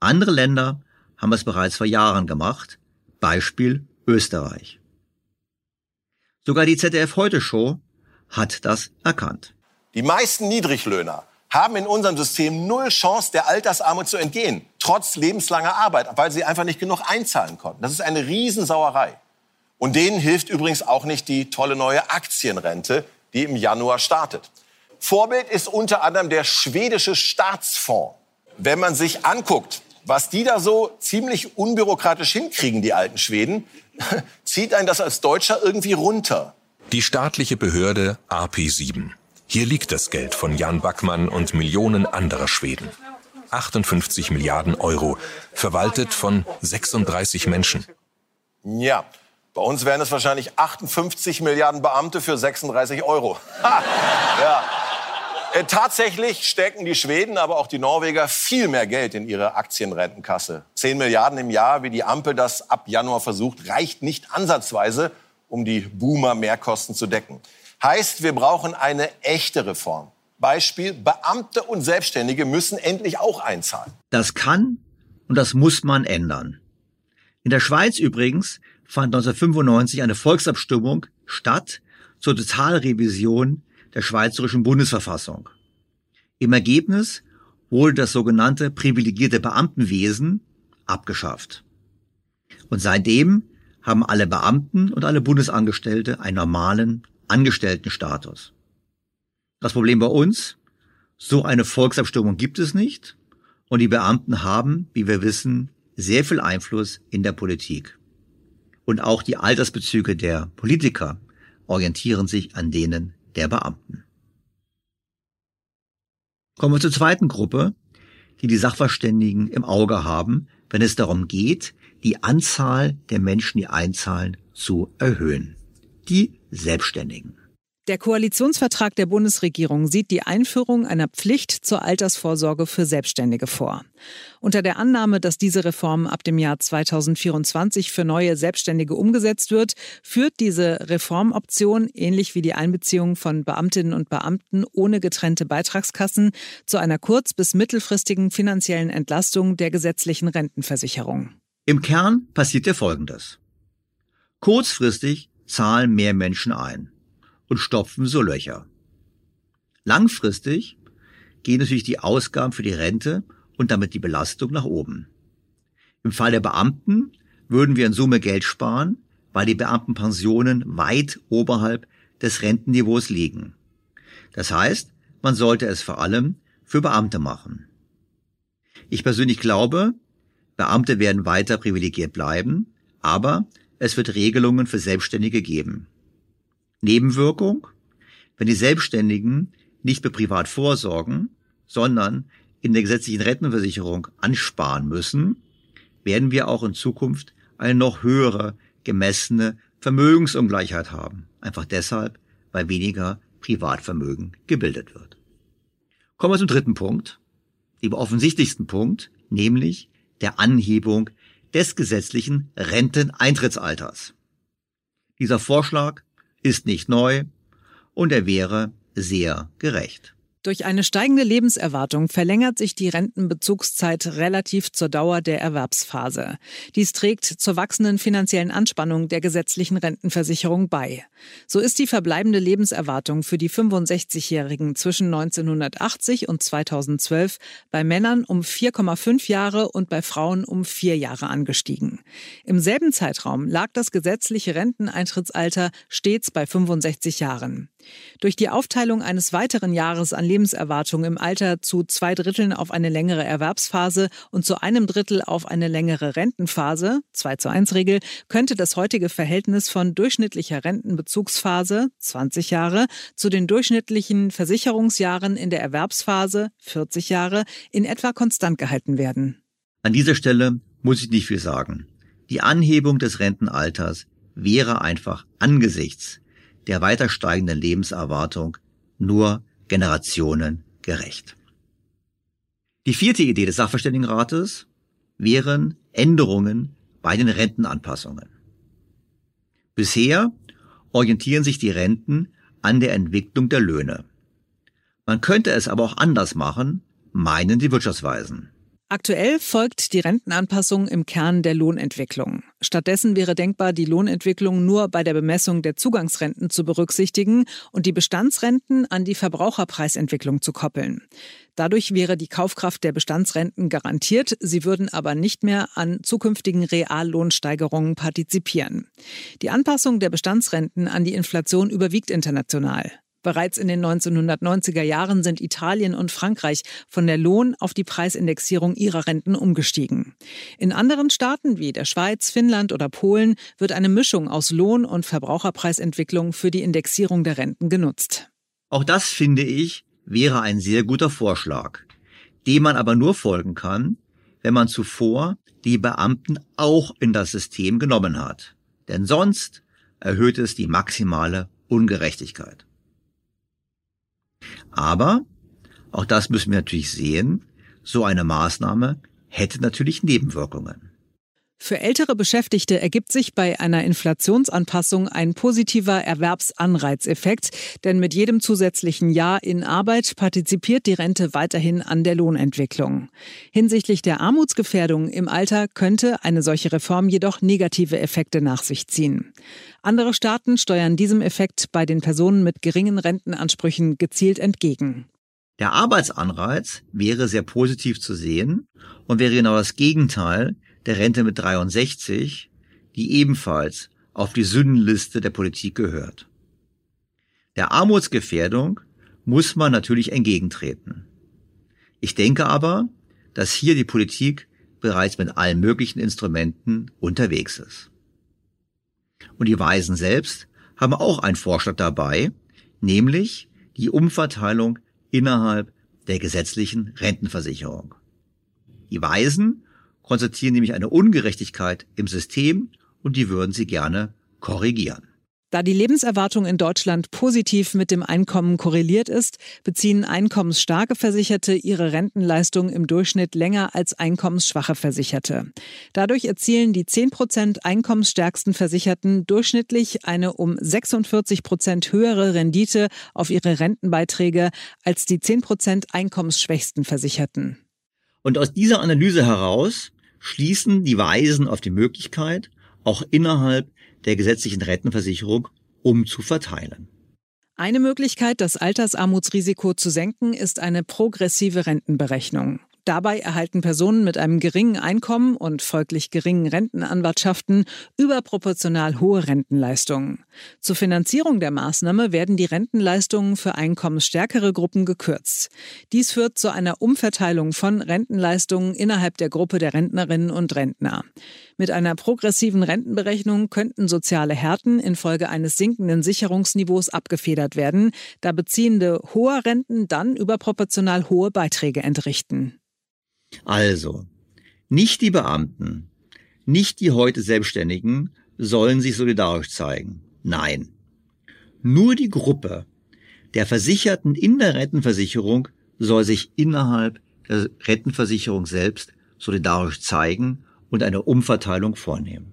Andere Länder haben es bereits vor Jahren gemacht, Beispiel Österreich. Sogar die ZDF Heute Show hat das erkannt. Die meisten Niedriglöhner haben in unserem System null Chance, der Altersarmut zu entgehen, trotz lebenslanger Arbeit, weil sie einfach nicht genug einzahlen konnten. Das ist eine Riesensauerei. Und denen hilft übrigens auch nicht die tolle neue Aktienrente, die im Januar startet. Vorbild ist unter anderem der schwedische Staatsfonds. Wenn man sich anguckt, was die da so ziemlich unbürokratisch hinkriegen, die alten Schweden, zieht einen das als Deutscher irgendwie runter. Die staatliche Behörde AP7. Hier liegt das Geld von Jan Backmann und Millionen anderer Schweden. 58 Milliarden Euro, verwaltet von 36 Menschen. Ja, bei uns wären es wahrscheinlich 58 Milliarden Beamte für 36 Euro. Ha, ja. Äh, tatsächlich stecken die Schweden, aber auch die Norweger viel mehr Geld in ihre Aktienrentenkasse. 10 Milliarden im Jahr, wie die Ampel das ab Januar versucht, reicht nicht ansatzweise, um die Boomer-Mehrkosten zu decken. Heißt, wir brauchen eine echte Reform. Beispiel, Beamte und Selbstständige müssen endlich auch einzahlen. Das kann und das muss man ändern. In der Schweiz übrigens fand 1995 eine Volksabstimmung statt zur Totalrevision der Schweizerischen Bundesverfassung. Im Ergebnis wurde das sogenannte privilegierte Beamtenwesen abgeschafft. Und seitdem haben alle Beamten und alle Bundesangestellte einen normalen Angestelltenstatus. Das Problem bei uns, so eine Volksabstimmung gibt es nicht und die Beamten haben, wie wir wissen, sehr viel Einfluss in der Politik. Und auch die Altersbezüge der Politiker orientieren sich an denen der Beamten. Kommen wir zur zweiten Gruppe, die die Sachverständigen im Auge haben, wenn es darum geht, die Anzahl der Menschen, die einzahlen, zu erhöhen. Die Selbstständigen. Der Koalitionsvertrag der Bundesregierung sieht die Einführung einer Pflicht zur Altersvorsorge für Selbstständige vor. Unter der Annahme, dass diese Reform ab dem Jahr 2024 für neue Selbstständige umgesetzt wird, führt diese Reformoption, ähnlich wie die Einbeziehung von Beamtinnen und Beamten ohne getrennte Beitragskassen, zu einer kurz- bis mittelfristigen finanziellen Entlastung der gesetzlichen Rentenversicherung. Im Kern passiert ja Folgendes. Kurzfristig zahlen mehr Menschen ein und stopfen so Löcher. Langfristig gehen natürlich die Ausgaben für die Rente und damit die Belastung nach oben. Im Fall der Beamten würden wir in Summe Geld sparen, weil die Beamtenpensionen weit oberhalb des Rentenniveaus liegen. Das heißt, man sollte es vor allem für Beamte machen. Ich persönlich glaube, Beamte werden weiter privilegiert bleiben, aber es wird Regelungen für Selbstständige geben. Nebenwirkung, wenn die Selbstständigen nicht mehr privat vorsorgen, sondern in der gesetzlichen Rentenversicherung ansparen müssen, werden wir auch in Zukunft eine noch höhere gemessene Vermögensungleichheit haben. Einfach deshalb, weil weniger Privatvermögen gebildet wird. Kommen wir zum dritten Punkt, dem offensichtlichsten Punkt, nämlich der Anhebung des gesetzlichen Renteneintrittsalters. Dieser Vorschlag ist nicht neu und er wäre sehr gerecht. Durch eine steigende Lebenserwartung verlängert sich die Rentenbezugszeit relativ zur Dauer der Erwerbsphase. Dies trägt zur wachsenden finanziellen Anspannung der gesetzlichen Rentenversicherung bei. So ist die verbleibende Lebenserwartung für die 65-Jährigen zwischen 1980 und 2012 bei Männern um 4,5 Jahre und bei Frauen um 4 Jahre angestiegen. Im selben Zeitraum lag das gesetzliche Renteneintrittsalter stets bei 65 Jahren. Durch die Aufteilung eines weiteren Jahres an Lebenserwartung im Alter zu zwei Dritteln auf eine längere Erwerbsphase und zu einem Drittel auf eine längere Rentenphase, 2 zu 1 Regel, könnte das heutige Verhältnis von durchschnittlicher Rentenbezugsphase, 20 Jahre, zu den durchschnittlichen Versicherungsjahren in der Erwerbsphase, 40 Jahre, in etwa konstant gehalten werden. An dieser Stelle muss ich nicht viel sagen. Die Anhebung des Rentenalters wäre einfach angesichts der weiter steigenden Lebenserwartung nur generationengerecht. Die vierte Idee des Sachverständigenrates wären Änderungen bei den Rentenanpassungen. Bisher orientieren sich die Renten an der Entwicklung der Löhne. Man könnte es aber auch anders machen, meinen die Wirtschaftsweisen. Aktuell folgt die Rentenanpassung im Kern der Lohnentwicklung. Stattdessen wäre denkbar, die Lohnentwicklung nur bei der Bemessung der Zugangsrenten zu berücksichtigen und die Bestandsrenten an die Verbraucherpreisentwicklung zu koppeln. Dadurch wäre die Kaufkraft der Bestandsrenten garantiert, sie würden aber nicht mehr an zukünftigen Reallohnsteigerungen partizipieren. Die Anpassung der Bestandsrenten an die Inflation überwiegt international. Bereits in den 1990er Jahren sind Italien und Frankreich von der Lohn- auf die Preisindexierung ihrer Renten umgestiegen. In anderen Staaten wie der Schweiz, Finnland oder Polen wird eine Mischung aus Lohn- und Verbraucherpreisentwicklung für die Indexierung der Renten genutzt. Auch das finde ich wäre ein sehr guter Vorschlag, dem man aber nur folgen kann, wenn man zuvor die Beamten auch in das System genommen hat. Denn sonst erhöht es die maximale Ungerechtigkeit. Aber, auch das müssen wir natürlich sehen, so eine Maßnahme hätte natürlich Nebenwirkungen. Für ältere Beschäftigte ergibt sich bei einer Inflationsanpassung ein positiver Erwerbsanreizeffekt, denn mit jedem zusätzlichen Jahr in Arbeit partizipiert die Rente weiterhin an der Lohnentwicklung. Hinsichtlich der Armutsgefährdung im Alter könnte eine solche Reform jedoch negative Effekte nach sich ziehen. Andere Staaten steuern diesem Effekt bei den Personen mit geringen Rentenansprüchen gezielt entgegen. Der Arbeitsanreiz wäre sehr positiv zu sehen und wäre genau das Gegenteil der Rente mit 63, die ebenfalls auf die Sündenliste der Politik gehört. Der Armutsgefährdung muss man natürlich entgegentreten. Ich denke aber, dass hier die Politik bereits mit allen möglichen Instrumenten unterwegs ist. Und die Weisen selbst haben auch einen Vorschlag dabei, nämlich die Umverteilung innerhalb der gesetzlichen Rentenversicherung. Die Weisen konstatieren nämlich eine Ungerechtigkeit im System und die würden sie gerne korrigieren. Da die Lebenserwartung in Deutschland positiv mit dem Einkommen korreliert ist, beziehen einkommensstarke Versicherte ihre Rentenleistung im Durchschnitt länger als einkommensschwache Versicherte. Dadurch erzielen die 10 Prozent einkommensstärksten Versicherten durchschnittlich eine um 46 Prozent höhere Rendite auf ihre Rentenbeiträge als die 10 Prozent einkommensschwächsten Versicherten. Und aus dieser Analyse heraus schließen die Weisen auf die Möglichkeit, auch innerhalb der gesetzlichen Rentenversicherung umzuverteilen. Eine Möglichkeit, das Altersarmutsrisiko zu senken, ist eine progressive Rentenberechnung. Dabei erhalten Personen mit einem geringen Einkommen und folglich geringen Rentenanwartschaften überproportional hohe Rentenleistungen. Zur Finanzierung der Maßnahme werden die Rentenleistungen für einkommensstärkere Gruppen gekürzt. Dies führt zu einer Umverteilung von Rentenleistungen innerhalb der Gruppe der Rentnerinnen und Rentner. Mit einer progressiven Rentenberechnung könnten soziale Härten infolge eines sinkenden Sicherungsniveaus abgefedert werden, da Beziehende hoher Renten dann überproportional hohe Beiträge entrichten. Also, nicht die Beamten, nicht die heute Selbstständigen sollen sich solidarisch zeigen. Nein. Nur die Gruppe der Versicherten in der Rentenversicherung soll sich innerhalb der Rentenversicherung selbst solidarisch zeigen und eine Umverteilung vornehmen.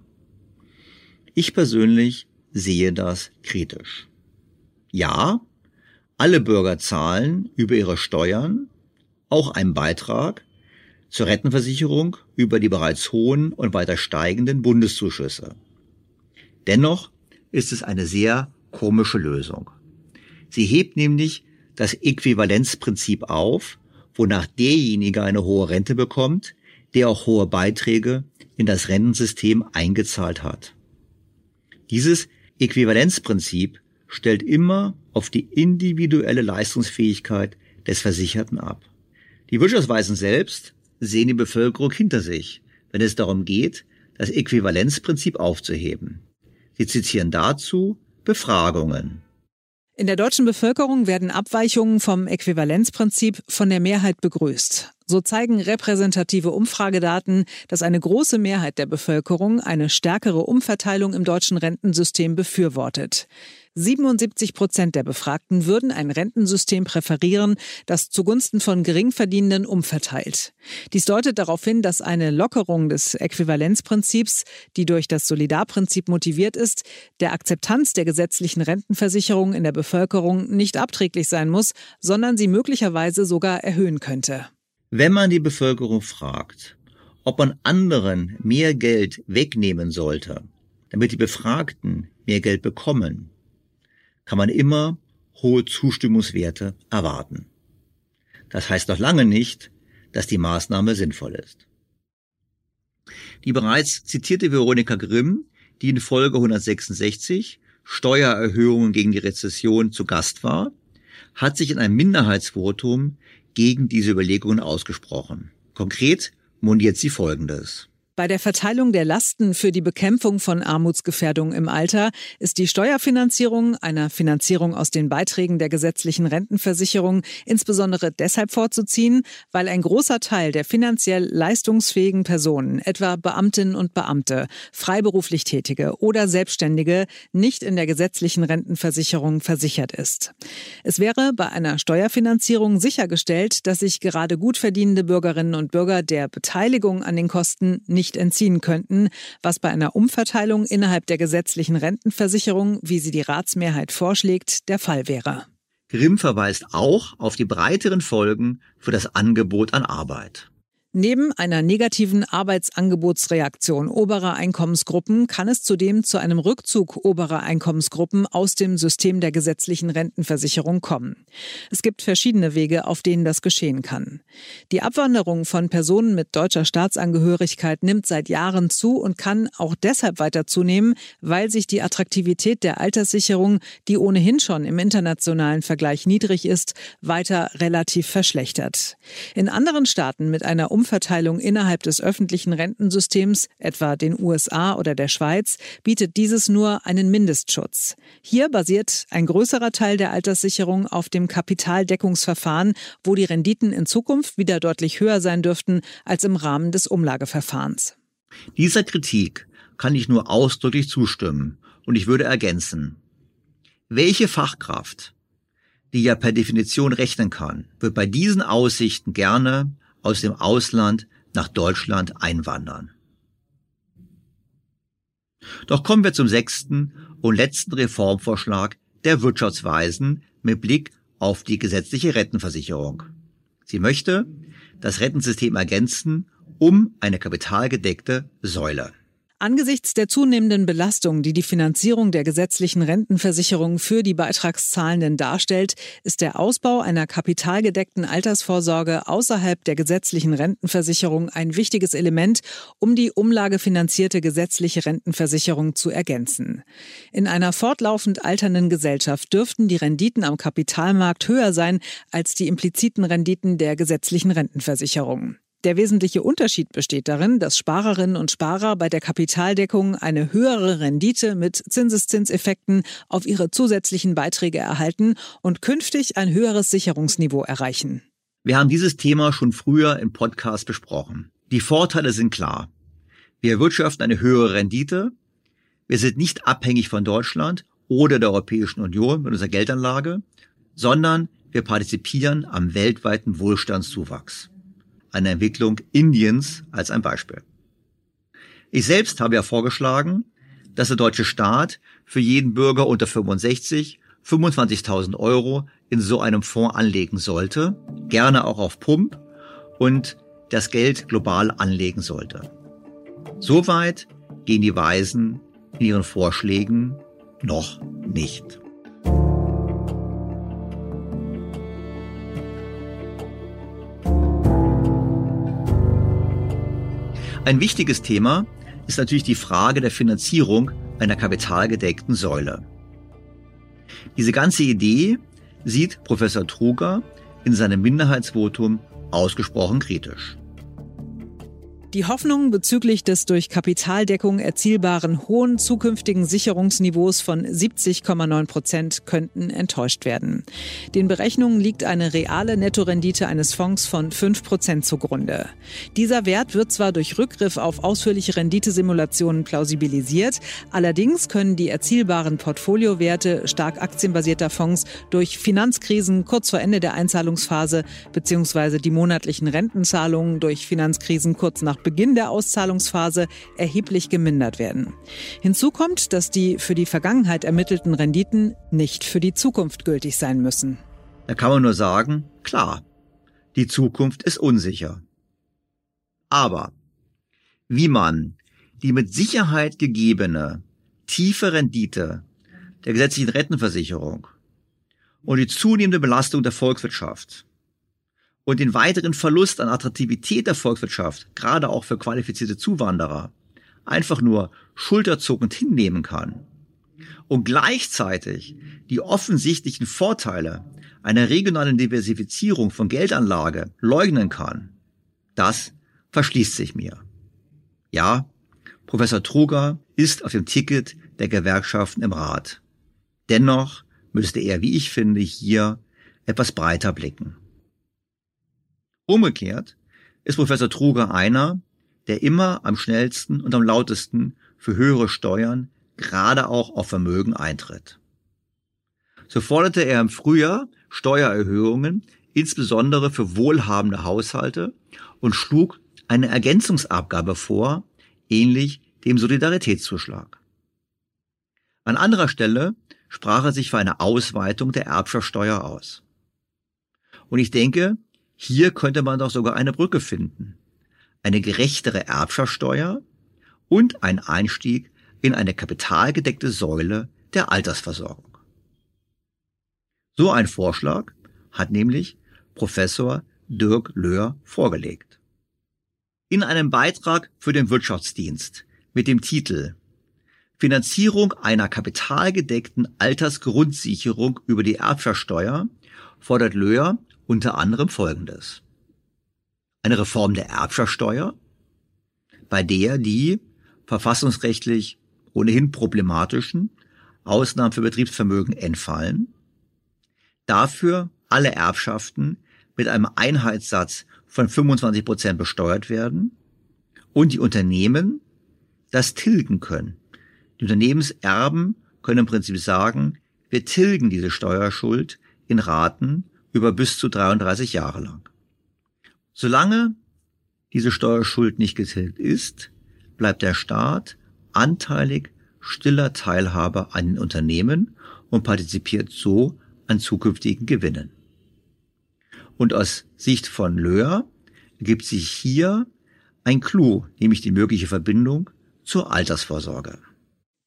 Ich persönlich sehe das kritisch. Ja, Alle Bürger zahlen über ihre Steuern auch einen Beitrag zur Rentenversicherung über die bereits hohen und weiter steigenden Bundeszuschüsse. Dennoch ist es eine sehr komische Lösung. Sie hebt nämlich das Äquivalenzprinzip auf, wonach derjenige eine hohe Rente bekommt, der auch hohe Beiträge in das Rentensystem eingezahlt hat. Dieses Äquivalenzprinzip stellt immer auf die individuelle Leistungsfähigkeit des Versicherten ab. Die Wirtschaftsweisen selbst sehen die Bevölkerung hinter sich, wenn es darum geht, das Äquivalenzprinzip aufzuheben. Sie zitieren dazu Befragungen. In der deutschen Bevölkerung werden Abweichungen vom Äquivalenzprinzip von der Mehrheit begrüßt. So zeigen repräsentative Umfragedaten, dass eine große Mehrheit der Bevölkerung eine stärkere Umverteilung im deutschen Rentensystem befürwortet. 77 Prozent der Befragten würden ein Rentensystem präferieren, das zugunsten von Geringverdienenden umverteilt. Dies deutet darauf hin, dass eine Lockerung des Äquivalenzprinzips, die durch das Solidarprinzip motiviert ist, der Akzeptanz der gesetzlichen Rentenversicherung in der Bevölkerung nicht abträglich sein muss, sondern sie möglicherweise sogar erhöhen könnte. Wenn man die Bevölkerung fragt, ob man anderen mehr Geld wegnehmen sollte, damit die Befragten mehr Geld bekommen, kann man immer hohe Zustimmungswerte erwarten. Das heißt noch lange nicht, dass die Maßnahme sinnvoll ist. Die bereits zitierte Veronika Grimm, die in Folge 166 Steuererhöhungen gegen die Rezession zu Gast war, hat sich in einem Minderheitsvotum gegen diese Überlegungen ausgesprochen. Konkret moniert sie Folgendes. Bei der Verteilung der Lasten für die Bekämpfung von Armutsgefährdung im Alter ist die Steuerfinanzierung einer Finanzierung aus den Beiträgen der gesetzlichen Rentenversicherung insbesondere deshalb vorzuziehen, weil ein großer Teil der finanziell leistungsfähigen Personen, etwa Beamtinnen und Beamte, freiberuflich Tätige oder Selbstständige, nicht in der gesetzlichen Rentenversicherung versichert ist. Es wäre bei einer Steuerfinanzierung sichergestellt, dass sich gerade gut verdienende Bürgerinnen und Bürger der Beteiligung an den Kosten nicht nicht entziehen könnten, was bei einer Umverteilung innerhalb der gesetzlichen Rentenversicherung, wie sie die Ratsmehrheit vorschlägt, der Fall wäre. Grimm verweist auch auf die breiteren Folgen für das Angebot an Arbeit. Neben einer negativen Arbeitsangebotsreaktion oberer Einkommensgruppen kann es zudem zu einem Rückzug oberer Einkommensgruppen aus dem System der gesetzlichen Rentenversicherung kommen. Es gibt verschiedene Wege, auf denen das geschehen kann. Die Abwanderung von Personen mit deutscher Staatsangehörigkeit nimmt seit Jahren zu und kann auch deshalb weiter zunehmen, weil sich die Attraktivität der Alterssicherung, die ohnehin schon im internationalen Vergleich niedrig ist, weiter relativ verschlechtert. In anderen Staaten mit einer Umverteilung innerhalb des öffentlichen Rentensystems, etwa den USA oder der Schweiz, bietet dieses nur einen Mindestschutz. Hier basiert ein größerer Teil der Alterssicherung auf dem Kapitaldeckungsverfahren, wo die Renditen in Zukunft wieder deutlich höher sein dürften als im Rahmen des Umlageverfahrens. Dieser Kritik kann ich nur ausdrücklich zustimmen und ich würde ergänzen. Welche Fachkraft, die ja per Definition rechnen kann, wird bei diesen Aussichten gerne aus dem Ausland nach Deutschland einwandern. Doch kommen wir zum sechsten und letzten Reformvorschlag der Wirtschaftsweisen mit Blick auf die gesetzliche Rentenversicherung. Sie möchte das Rentensystem ergänzen um eine kapitalgedeckte Säule. Angesichts der zunehmenden Belastung, die die Finanzierung der gesetzlichen Rentenversicherung für die Beitragszahlenden darstellt, ist der Ausbau einer kapitalgedeckten Altersvorsorge außerhalb der gesetzlichen Rentenversicherung ein wichtiges Element, um die umlagefinanzierte gesetzliche Rentenversicherung zu ergänzen. In einer fortlaufend alternden Gesellschaft dürften die Renditen am Kapitalmarkt höher sein als die impliziten Renditen der gesetzlichen Rentenversicherung. Der wesentliche Unterschied besteht darin, dass Sparerinnen und Sparer bei der Kapitaldeckung eine höhere Rendite mit Zinseszinseffekten auf ihre zusätzlichen Beiträge erhalten und künftig ein höheres Sicherungsniveau erreichen. Wir haben dieses Thema schon früher im Podcast besprochen. Die Vorteile sind klar. Wir erwirtschaften eine höhere Rendite. Wir sind nicht abhängig von Deutschland oder der Europäischen Union mit unserer Geldanlage, sondern wir partizipieren am weltweiten Wohlstandszuwachs eine Entwicklung Indiens als ein Beispiel. Ich selbst habe ja vorgeschlagen, dass der deutsche Staat für jeden Bürger unter 65 25.000 Euro in so einem Fonds anlegen sollte, gerne auch auf Pump und das Geld global anlegen sollte. Soweit gehen die Weisen in ihren Vorschlägen noch nicht. Ein wichtiges Thema ist natürlich die Frage der Finanzierung einer kapitalgedeckten Säule. Diese ganze Idee sieht Professor Truger in seinem Minderheitsvotum ausgesprochen kritisch. Die Hoffnungen bezüglich des durch Kapitaldeckung erzielbaren hohen zukünftigen Sicherungsniveaus von 70,9 Prozent könnten enttäuscht werden. Den Berechnungen liegt eine reale Nettorendite eines Fonds von 5 Prozent zugrunde. Dieser Wert wird zwar durch Rückgriff auf ausführliche Renditesimulationen plausibilisiert, allerdings können die erzielbaren Portfoliowerte stark aktienbasierter Fonds durch Finanzkrisen kurz vor Ende der Einzahlungsphase bzw. die monatlichen Rentenzahlungen durch Finanzkrisen kurz nach Beginn der Auszahlungsphase erheblich gemindert werden. Hinzu kommt, dass die für die Vergangenheit ermittelten Renditen nicht für die Zukunft gültig sein müssen. Da kann man nur sagen, klar, die Zukunft ist unsicher. Aber wie man die mit Sicherheit gegebene tiefe Rendite der gesetzlichen Rentenversicherung und die zunehmende Belastung der Volkswirtschaft und den weiteren Verlust an Attraktivität der Volkswirtschaft, gerade auch für qualifizierte Zuwanderer, einfach nur schulterzuckend hinnehmen kann und gleichzeitig die offensichtlichen Vorteile einer regionalen Diversifizierung von Geldanlage leugnen kann, das verschließt sich mir. Ja, Professor Truger ist auf dem Ticket der Gewerkschaften im Rat. Dennoch müsste er, wie ich finde, hier etwas breiter blicken. Umgekehrt ist Professor Truger einer, der immer am schnellsten und am lautesten für höhere Steuern, gerade auch auf Vermögen eintritt. So forderte er im Frühjahr Steuererhöhungen, insbesondere für wohlhabende Haushalte, und schlug eine Ergänzungsabgabe vor, ähnlich dem Solidaritätszuschlag. An anderer Stelle sprach er sich für eine Ausweitung der Erbschaftssteuer aus. Und ich denke, hier könnte man doch sogar eine Brücke finden. Eine gerechtere Erbschaftssteuer und ein Einstieg in eine kapitalgedeckte Säule der Altersversorgung. So ein Vorschlag hat nämlich Professor Dirk Löhr vorgelegt. In einem Beitrag für den Wirtschaftsdienst mit dem Titel Finanzierung einer kapitalgedeckten Altersgrundsicherung über die Erbschaftssteuer fordert Löhr unter anderem Folgendes. Eine Reform der Erbschaftssteuer, bei der die verfassungsrechtlich ohnehin problematischen Ausnahmen für Betriebsvermögen entfallen, dafür alle Erbschaften mit einem Einheitssatz von 25 Prozent besteuert werden und die Unternehmen das tilgen können. Die Unternehmenserben können im Prinzip sagen, wir tilgen diese Steuerschuld in Raten über bis zu 33 Jahre lang. Solange diese Steuerschuld nicht getilgt ist, bleibt der Staat anteilig stiller Teilhaber an den Unternehmen und partizipiert so an zukünftigen Gewinnen. Und aus Sicht von Löhr ergibt sich hier ein Clou, nämlich die mögliche Verbindung zur Altersvorsorge.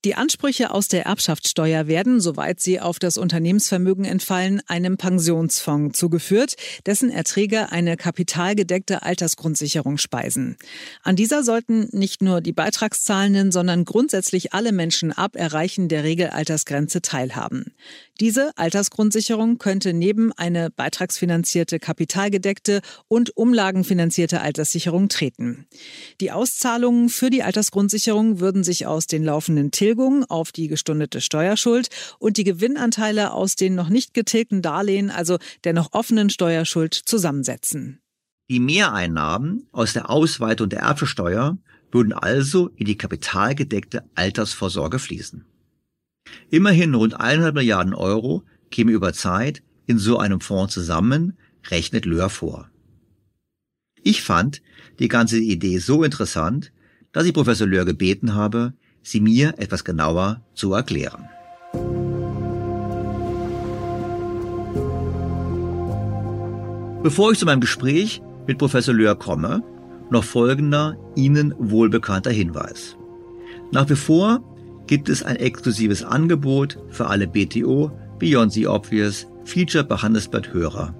Die Ansprüche aus der Erbschaftssteuer werden, soweit sie auf das Unternehmensvermögen entfallen, einem Pensionsfonds zugeführt, dessen Erträge eine kapitalgedeckte Altersgrundsicherung speisen. An dieser sollten nicht nur die Beitragszahlenden, sondern grundsätzlich alle Menschen ab Erreichen der Regelaltersgrenze teilhaben. Diese Altersgrundsicherung könnte neben eine beitragsfinanzierte, kapitalgedeckte und umlagenfinanzierte Alterssicherung treten. Die Auszahlungen für die Altersgrundsicherung würden sich aus den laufenden Tilgungen auf die gestundete Steuerschuld und die Gewinnanteile aus den noch nicht getilgten Darlehen, also der noch offenen Steuerschuld, zusammensetzen. Die Mehreinnahmen aus der Ausweitung der Erbschesteuer würden also in die kapitalgedeckte Altersvorsorge fließen. Immerhin rund 100 Milliarden Euro kämen über Zeit in so einem Fonds zusammen, rechnet Löhr vor. Ich fand die ganze Idee so interessant, dass ich Professor Löhr gebeten habe, sie mir etwas genauer zu erklären. Bevor ich zu meinem Gespräch mit Professor Löhr komme, noch folgender Ihnen wohlbekannter Hinweis. Nach wie vor gibt es ein exklusives Angebot für alle BTO Beyond the Obvious Feature bei Handelsblatt Hörer.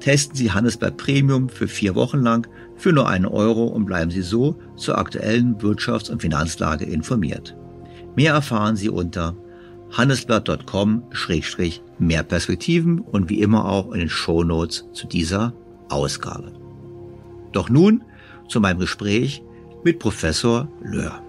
Testen Sie Handelsblatt Premium für vier Wochen lang für nur einen Euro und bleiben Sie so zur aktuellen Wirtschafts- und Finanzlage informiert. Mehr erfahren Sie unter handelsblatt.com-mehr Perspektiven und wie immer auch in den Show Notes zu dieser Ausgabe. Doch nun zu meinem Gespräch mit Professor Löhr.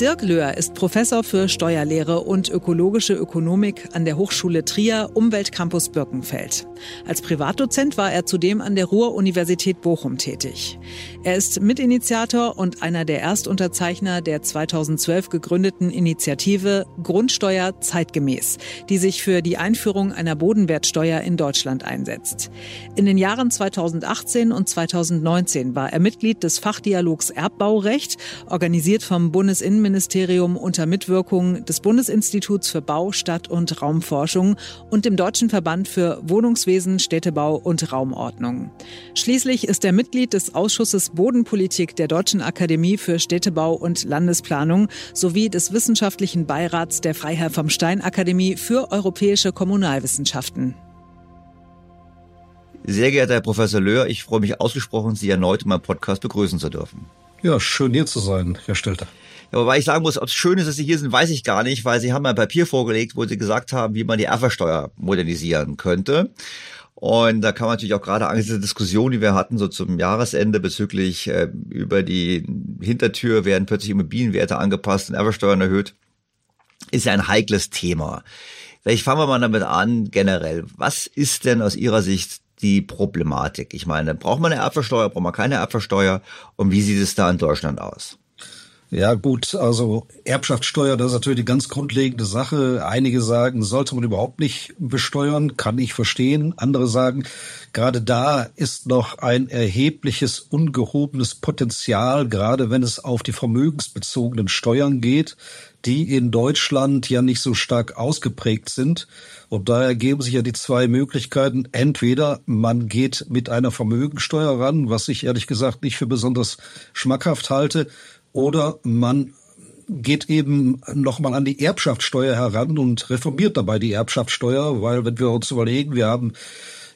Dirk Löhr ist Professor für Steuerlehre und ökologische Ökonomik an der Hochschule Trier Umweltcampus Birkenfeld. Als Privatdozent war er zudem an der Ruhr-Universität Bochum tätig. Er ist Mitinitiator und einer der Erstunterzeichner der 2012 gegründeten Initiative Grundsteuer zeitgemäß, die sich für die Einführung einer Bodenwertsteuer in Deutschland einsetzt. In den Jahren 2018 und 2019 war er Mitglied des Fachdialogs Erbbaurecht, organisiert vom Bundesinnenministerium Bundesministerium unter Mitwirkung des Bundesinstituts für Bau, Stadt- und Raumforschung und dem Deutschen Verband für Wohnungswesen, Städtebau und Raumordnung. Schließlich ist er Mitglied des Ausschusses Bodenpolitik der Deutschen Akademie für Städtebau und Landesplanung sowie des Wissenschaftlichen Beirats der Freiherr vom Stein Akademie für europäische Kommunalwissenschaften. Sehr geehrter Herr Professor Löhr, ich freue mich ausgesprochen, Sie erneut in meinem Podcast begrüßen zu dürfen. Ja, schön hier zu sein, Herr Stelter. Wobei ich sagen muss, ob es schön ist, dass Sie hier sind, weiß ich gar nicht, weil Sie haben ein Papier vorgelegt, wo Sie gesagt haben, wie man die Erbversteuer modernisieren könnte. Und da kann man natürlich auch gerade angesichts der Diskussion, die wir hatten, so zum Jahresende bezüglich äh, über die Hintertür werden plötzlich Immobilienwerte angepasst und Erbversteuern erhöht, ist ja ein heikles Thema. Vielleicht fangen wir mal damit an, generell. Was ist denn aus Ihrer Sicht die Problematik? Ich meine, braucht man eine Erbversteuer, braucht man keine Erbversteuer? Und wie sieht es da in Deutschland aus? Ja, gut, also Erbschaftssteuer, das ist natürlich die ganz grundlegende Sache. Einige sagen, sollte man überhaupt nicht besteuern, kann ich verstehen. Andere sagen, gerade da ist noch ein erhebliches ungehobenes Potenzial, gerade wenn es auf die vermögensbezogenen Steuern geht, die in Deutschland ja nicht so stark ausgeprägt sind. Und da ergeben sich ja die zwei Möglichkeiten. Entweder man geht mit einer Vermögensteuer ran, was ich ehrlich gesagt nicht für besonders schmackhaft halte, oder man geht eben nochmal an die Erbschaftssteuer heran und reformiert dabei die Erbschaftssteuer, weil wenn wir uns überlegen, wir haben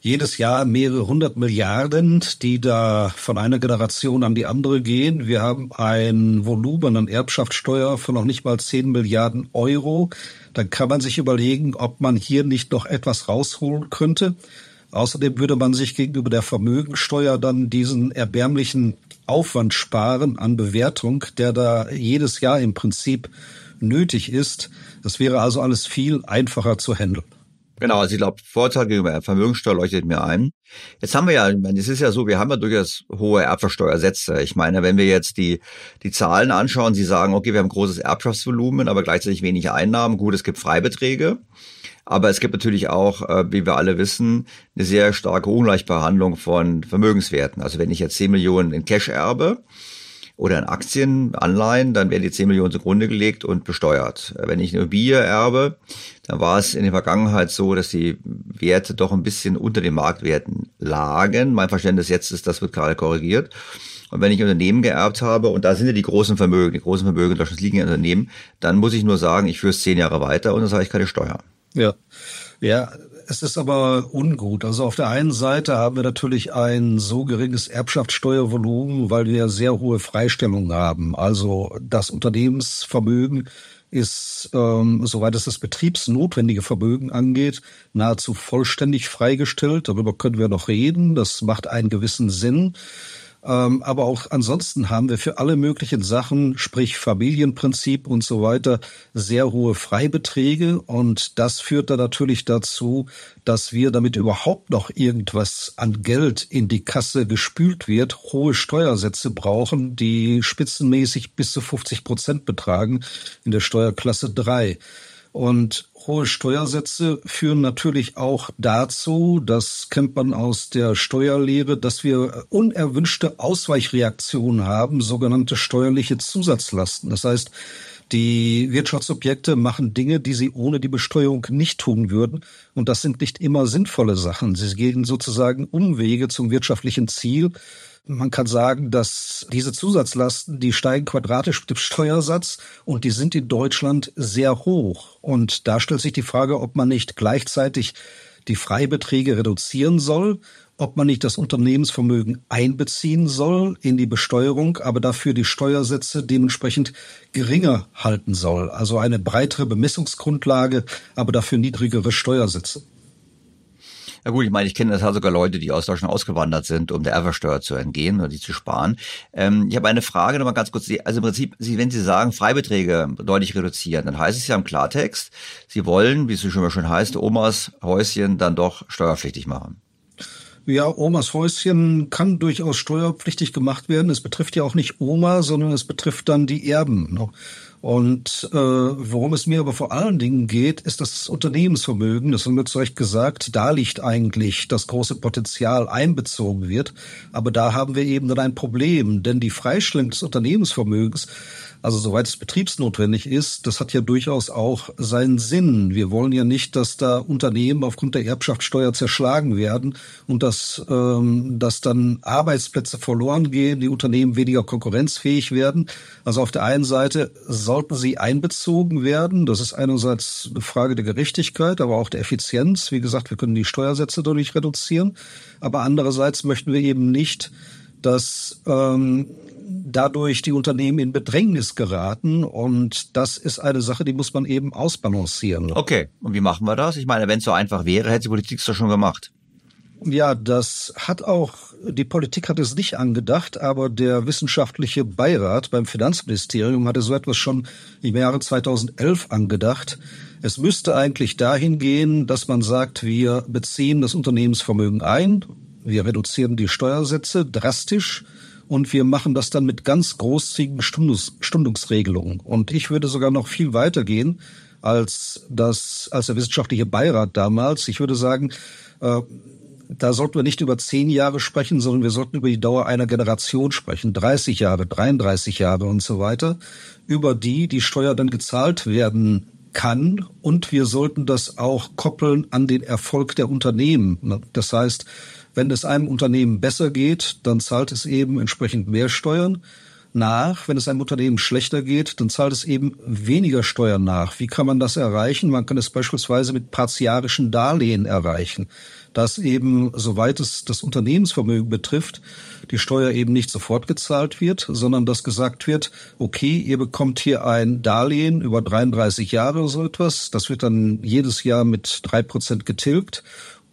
jedes Jahr mehrere hundert Milliarden, die da von einer Generation an die andere gehen. Wir haben ein Volumen an Erbschaftssteuer von noch nicht mal zehn Milliarden Euro. Dann kann man sich überlegen, ob man hier nicht noch etwas rausholen könnte. Außerdem würde man sich gegenüber der Vermögensteuer dann diesen erbärmlichen Aufwand sparen an Bewertung, der da jedes Jahr im Prinzip nötig ist. Das wäre also alles viel einfacher zu handeln. Genau, also ich glaube, Vorteil gegenüber der Vermögenssteuer leuchtet mir ein. Jetzt haben wir ja, ich meine, es ist ja so, wir haben ja durchaus hohe Erbversteuersätze. Ich meine, wenn wir jetzt die, die Zahlen anschauen, Sie sagen, okay, wir haben großes Erbschaftsvolumen, aber gleichzeitig wenig Einnahmen. Gut, es gibt Freibeträge. Aber es gibt natürlich auch, äh, wie wir alle wissen, eine sehr starke Ungleichbehandlung von Vermögenswerten. Also wenn ich jetzt 10 Millionen in Cash erbe oder in Aktien, Anleihen, dann werden die 10 Millionen zugrunde gelegt und besteuert. Wenn ich eine Immobilie erbe, dann war es in der Vergangenheit so, dass die Werte doch ein bisschen unter den Marktwerten lagen. Mein Verständnis jetzt ist, das wird gerade korrigiert. Und wenn ich Unternehmen geerbt habe, und da sind ja die großen Vermögen, die großen Vermögen in Deutschland liegen in Unternehmen, dann muss ich nur sagen, ich führe es zehn Jahre weiter und dann sage ich keine Steuer. Ja, ja, es ist aber ungut. Also auf der einen Seite haben wir natürlich ein so geringes Erbschaftssteuervolumen, weil wir sehr hohe Freistellungen haben. Also das Unternehmensvermögen ist, ähm, soweit es das betriebsnotwendige Vermögen angeht, nahezu vollständig freigestellt. Darüber können wir noch reden. Das macht einen gewissen Sinn. Ähm, aber auch ansonsten haben wir für alle möglichen Sachen, sprich Familienprinzip und so weiter, sehr hohe Freibeträge. Und das führt dann natürlich dazu, dass wir, damit überhaupt noch irgendwas an Geld in die Kasse gespült wird, hohe Steuersätze brauchen, die spitzenmäßig bis zu 50 Prozent betragen in der Steuerklasse 3. Und hohe Steuersätze führen natürlich auch dazu, das kennt man aus der Steuerlehre, dass wir unerwünschte Ausweichreaktionen haben, sogenannte steuerliche Zusatzlasten. Das heißt, Die Wirtschaftsobjekte machen Dinge, die sie ohne die Besteuerung nicht tun würden. Und das sind nicht immer sinnvolle Sachen. Sie gehen sozusagen Umwege zum wirtschaftlichen Ziel. Man kann sagen, dass diese Zusatzlasten, die steigen quadratisch mit dem Steuersatz und die sind in Deutschland sehr hoch. Und da stellt sich die Frage, ob man nicht gleichzeitig die Freibeträge reduzieren soll, ob man nicht das Unternehmensvermögen einbeziehen soll in die Besteuerung, aber dafür die Steuersätze dementsprechend geringer halten soll. Also eine breitere Bemessungsgrundlage, aber dafür niedrigere Steuersätze. Ja gut, ich meine, ich kenne das sogar Leute, die aus Deutschland ausgewandert sind, um der Erbversteuer zu entgehen oder die zu sparen. Ähm, ich habe eine Frage nochmal ganz kurz. Also im Prinzip, wenn Sie sagen, Freibeträge deutlich reduzieren, dann heißt es ja im Klartext, Sie wollen, wie es schon mal schön heißt, Omas Häuschen dann doch steuerpflichtig machen. Ja, Omas Häuschen kann durchaus steuerpflichtig gemacht werden. Es betrifft ja auch nicht Oma, sondern es betrifft dann die Erben. Und äh, worum es mir aber vor allen Dingen geht, ist das Unternehmensvermögen. Das haben wir zu Recht gesagt. Da liegt eigentlich das große Potenzial einbezogen wird. Aber da haben wir eben dann ein Problem, denn die Freistellung des Unternehmensvermögens also soweit es betriebsnotwendig ist, das hat ja durchaus auch seinen Sinn. Wir wollen ja nicht, dass da Unternehmen aufgrund der Erbschaftssteuer zerschlagen werden und dass, ähm, dass dann Arbeitsplätze verloren gehen, die Unternehmen weniger konkurrenzfähig werden. Also auf der einen Seite sollten sie einbezogen werden. Das ist einerseits eine Frage der Gerechtigkeit, aber auch der Effizienz. Wie gesagt, wir können die Steuersätze dadurch reduzieren. Aber andererseits möchten wir eben nicht, dass ähm, dadurch die Unternehmen in Bedrängnis geraten. Und das ist eine Sache, die muss man eben ausbalancieren. Okay, und wie machen wir das? Ich meine, wenn es so einfach wäre, hätte die Politik es doch schon gemacht. Ja, das hat auch, die Politik hat es nicht angedacht, aber der wissenschaftliche Beirat beim Finanzministerium hatte so etwas schon im Jahre 2011 angedacht. Es müsste eigentlich dahin gehen, dass man sagt, wir beziehen das Unternehmensvermögen ein, wir reduzieren die Steuersätze drastisch, und wir machen das dann mit ganz großzügigen Stundungs Stundungsregelungen. Und ich würde sogar noch viel weiter gehen als das, als der wissenschaftliche Beirat damals. Ich würde sagen, äh, da sollten wir nicht über zehn Jahre sprechen, sondern wir sollten über die Dauer einer Generation sprechen. 30 Jahre, 33 Jahre und so weiter, über die die Steuer dann gezahlt werden kann. Und wir sollten das auch koppeln an den Erfolg der Unternehmen. Das heißt, wenn es einem Unternehmen besser geht, dann zahlt es eben entsprechend mehr Steuern nach. Wenn es einem Unternehmen schlechter geht, dann zahlt es eben weniger Steuern nach. Wie kann man das erreichen? Man kann es beispielsweise mit partiarischen Darlehen erreichen, dass eben, soweit es das Unternehmensvermögen betrifft, die Steuer eben nicht sofort gezahlt wird, sondern dass gesagt wird, okay, ihr bekommt hier ein Darlehen über 33 Jahre oder so etwas. Das wird dann jedes Jahr mit drei Prozent getilgt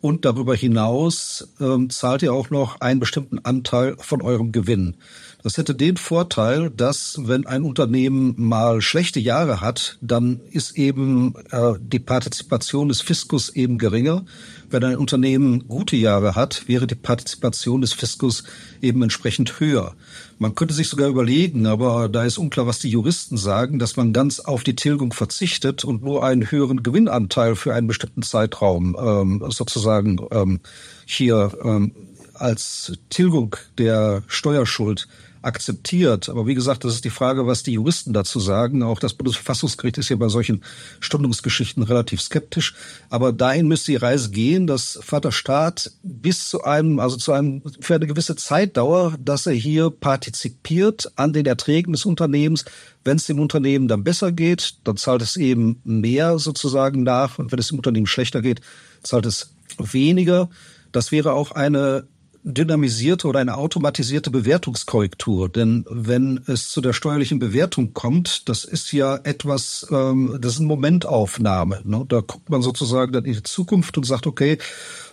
und darüber hinaus ähm, zahlt ihr auch noch einen bestimmten Anteil von eurem Gewinn. Das hätte den Vorteil, dass wenn ein Unternehmen mal schlechte Jahre hat, dann ist eben äh, die Partizipation des Fiskus eben geringer. Wenn ein Unternehmen gute Jahre hat, wäre die Partizipation des Fiskus eben entsprechend höher. Man könnte sich sogar überlegen, aber da ist unklar, was die Juristen sagen, dass man ganz auf die Tilgung verzichtet und nur einen höheren Gewinnanteil für einen bestimmten Zeitraum ähm, sozusagen ähm, hier ähm, als Tilgung der Steuerschuld akzeptiert. Aber wie gesagt, das ist die Frage, was die Juristen dazu sagen. Auch das Bundesverfassungsgericht ist ja bei solchen Stundungsgeschichten relativ skeptisch. Aber dahin müsste die Reise gehen, dass Vaterstaat bis zu einem, also zu einem, für eine gewisse Zeitdauer, dass er hier partizipiert an den Erträgen des Unternehmens. Wenn es dem Unternehmen dann besser geht, dann zahlt es eben mehr sozusagen nach. Und wenn es dem Unternehmen schlechter geht, zahlt es weniger. Das wäre auch eine dynamisierte oder eine automatisierte Bewertungskorrektur. Denn wenn es zu der steuerlichen Bewertung kommt, das ist ja etwas, ähm, das ist eine Momentaufnahme. Ne? Da guckt man sozusagen dann in die Zukunft und sagt, okay,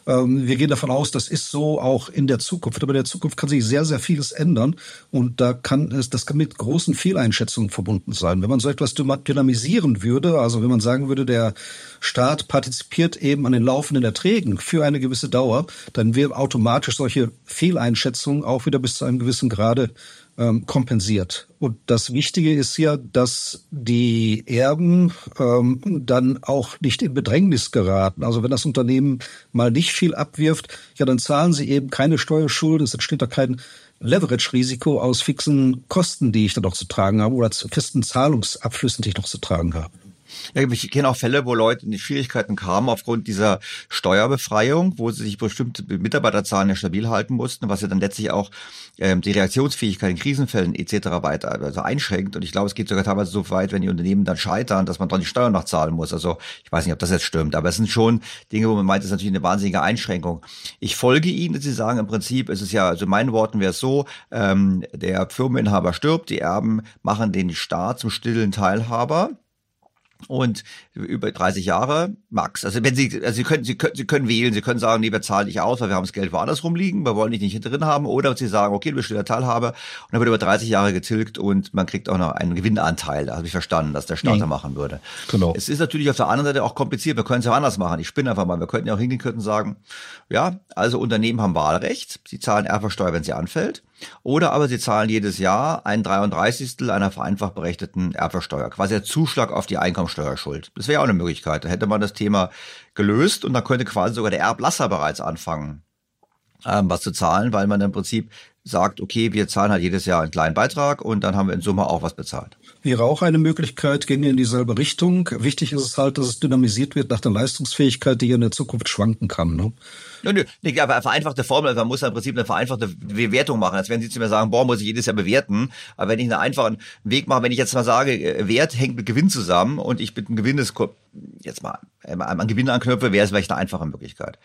wir gehen davon aus, das ist so auch in der Zukunft. Aber in der Zukunft kann sich sehr, sehr vieles ändern. Und da kann es, das kann mit großen Fehleinschätzungen verbunden sein. Wenn man so etwas dynamisieren würde, also wenn man sagen würde, der Staat partizipiert eben an den laufenden Erträgen für eine gewisse Dauer, dann wären automatisch solche Fehleinschätzungen auch wieder bis zu einem gewissen Grade ähm, kompensiert. Und das Wichtige ist ja, dass die Erben ähm, dann auch nicht in Bedrängnis geraten. Also wenn das Unternehmen mal nicht viel abwirft, ja, dann zahlen sie eben keine Steuerschuld, es entsteht da kein Leverage-Risiko aus fixen Kosten, die ich dann noch zu tragen habe oder festen Zahlungsabflüssen, die ich noch zu tragen habe. Ich kenne auch Fälle, wo Leute in Schwierigkeiten kamen aufgrund dieser Steuerbefreiung, wo sie sich bestimmte Mitarbeiterzahlen ja stabil halten mussten, was ja dann letztlich auch ähm, die Reaktionsfähigkeit in Krisenfällen etc. weiter also einschränkt. Und ich glaube, es geht sogar teilweise so weit, wenn die Unternehmen dann scheitern, dass man dann die Steuern nachzahlen muss. Also ich weiß nicht, ob das jetzt stimmt, aber es sind schon Dinge, wo man meint, das ist natürlich eine wahnsinnige Einschränkung. Ich folge Ihnen, dass Sie sagen, im Prinzip ist es ja, also in meinen Worten wäre es so, ähm, der Firmeninhaber stirbt, die Erben machen den Staat zum stillen Teilhaber und über 30 Jahre max. Also wenn Sie, also Sie können, Sie können, Sie können wählen, Sie können sagen, nee, wir zahlen nicht aus, weil wir haben das Geld woanders rumliegen, wir wollen dich nicht drin haben, oder Sie sagen, okay, du bist der Teilhaber und dann wird über 30 Jahre getilgt und man kriegt auch noch einen Gewinnanteil. Da habe ich verstanden, dass der Staat mhm. machen würde. Genau. Es ist natürlich auf der anderen Seite auch kompliziert. Wir können es ja anders machen. Ich spinne einfach mal. Wir könnten ja auch hingehen könnten sagen, ja, also Unternehmen haben Wahlrecht. Sie zahlen Erbversteuer, wenn sie anfällt. Oder aber sie zahlen jedes Jahr ein 33. einer vereinfacht berechneten Erbversteuer, quasi der Zuschlag auf die Einkommensteuerschuld. Das wäre auch eine Möglichkeit. Da hätte man das Thema gelöst und dann könnte quasi sogar der Erblasser bereits anfangen, ähm, was zu zahlen, weil man im Prinzip sagt, okay, wir zahlen halt jedes Jahr einen kleinen Beitrag und dann haben wir in Summe auch was bezahlt. Wäre auch eine Möglichkeit, ginge in dieselbe Richtung. Wichtig ist es halt, dass es dynamisiert wird nach der Leistungsfähigkeit, die in der Zukunft schwanken kann. Ne? Nö, nö, nee, aber vereinfachte Formel, man muss im Prinzip eine vereinfachte Bewertung machen. Als wenn Sie zu mir sagen, boah, muss ich jedes Jahr bewerten. Aber wenn ich einen einfachen Weg mache, wenn ich jetzt mal sage, äh, Wert hängt mit Gewinn zusammen und ich mit einem Gewinn des, jetzt mal an Gewinn anknüpfe, wäre es vielleicht eine einfache Möglichkeit.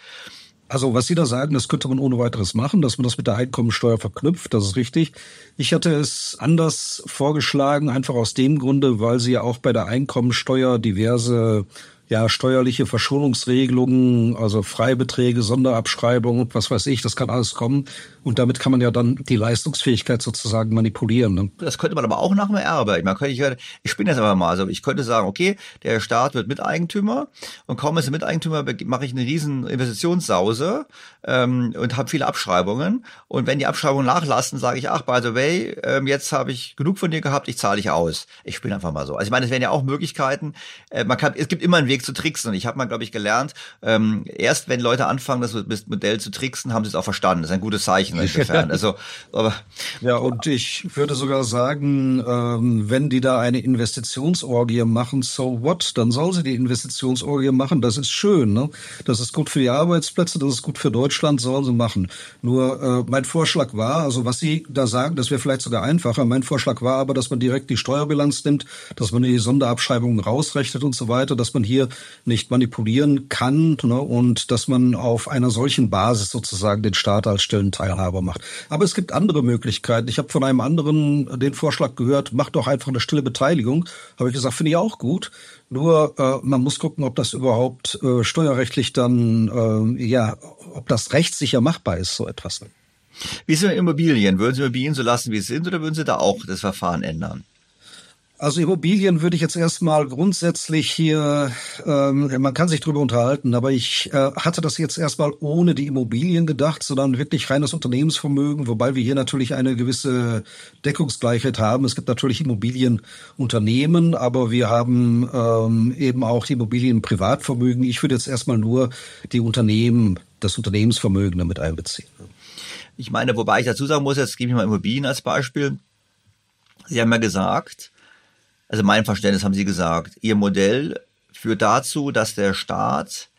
Also was Sie da sagen, das könnte man ohne weiteres machen, dass man das mit der Einkommensteuer verknüpft, das ist richtig. Ich hatte es anders vorgeschlagen, einfach aus dem Grunde, weil Sie ja auch bei der Einkommensteuer diverse ja, steuerliche Verschonungsregelungen, also Freibeträge, Sonderabschreibungen, was weiß ich, das kann alles kommen. Und damit kann man ja dann die Leistungsfähigkeit sozusagen manipulieren. Ne? Das könnte man aber auch nach dem Erbe. Ich, meine, ich, ich bin jetzt einfach mal, also ich könnte sagen, okay, der Staat wird Miteigentümer und kaum ist er Miteigentümer, mache ich eine riesen Investitionssause ähm, und habe viele Abschreibungen. Und wenn die Abschreibungen nachlassen, sage ich, ach, by the way, ähm, jetzt habe ich genug von dir gehabt, ich zahle dich aus. Ich bin einfach mal so. Also ich meine, es wären ja auch Möglichkeiten. Äh, man kann, es gibt immer einen Weg zu tricksen. Und ich habe mal, glaube ich, gelernt, ähm, erst wenn Leute anfangen, das Modell zu tricksen, haben sie es auch verstanden. Das ist ein gutes Zeichen insofern. Also, aber ja, und ich würde sogar sagen, ähm, wenn die da eine Investitionsorgie machen, so what? Dann soll sie die Investitionsorgie machen. Das ist schön. Ne? Das ist gut für die Arbeitsplätze, das ist gut für Deutschland, sollen sie machen. Nur äh, mein Vorschlag war, also was Sie da sagen, das wäre vielleicht sogar einfacher. Mein Vorschlag war aber, dass man direkt die Steuerbilanz nimmt, dass man die Sonderabschreibungen rausrechnet und so weiter, dass man hier nicht manipulieren kann ne? und dass man auf einer solchen Basis sozusagen den Staat als stillen Teilhaber macht. Aber es gibt andere Möglichkeiten. Ich habe von einem anderen den Vorschlag gehört, mach doch einfach eine stille Beteiligung. Habe ich gesagt, finde ich auch gut. Nur äh, man muss gucken, ob das überhaupt äh, steuerrechtlich dann, äh, ja, ob das rechtssicher machbar ist, so etwas. Wie mit Immobilien? Würden Sie Immobilien so lassen, wie sie sind, oder würden Sie da auch das Verfahren ändern? Also Immobilien würde ich jetzt erstmal grundsätzlich hier, ähm, man kann sich drüber unterhalten, aber ich äh, hatte das jetzt erstmal ohne die Immobilien gedacht, sondern wirklich reines Unternehmensvermögen, wobei wir hier natürlich eine gewisse Deckungsgleichheit haben. Es gibt natürlich Immobilienunternehmen, aber wir haben ähm, eben auch die Immobilienprivatvermögen. Ich würde jetzt erstmal nur die Unternehmen, das Unternehmensvermögen damit einbeziehen. Ich meine, wobei ich dazu sagen muss, jetzt gebe ich mal Immobilien als Beispiel. Sie haben ja gesagt, also mein Verständnis haben Sie gesagt, Ihr Modell führt dazu, dass der Staat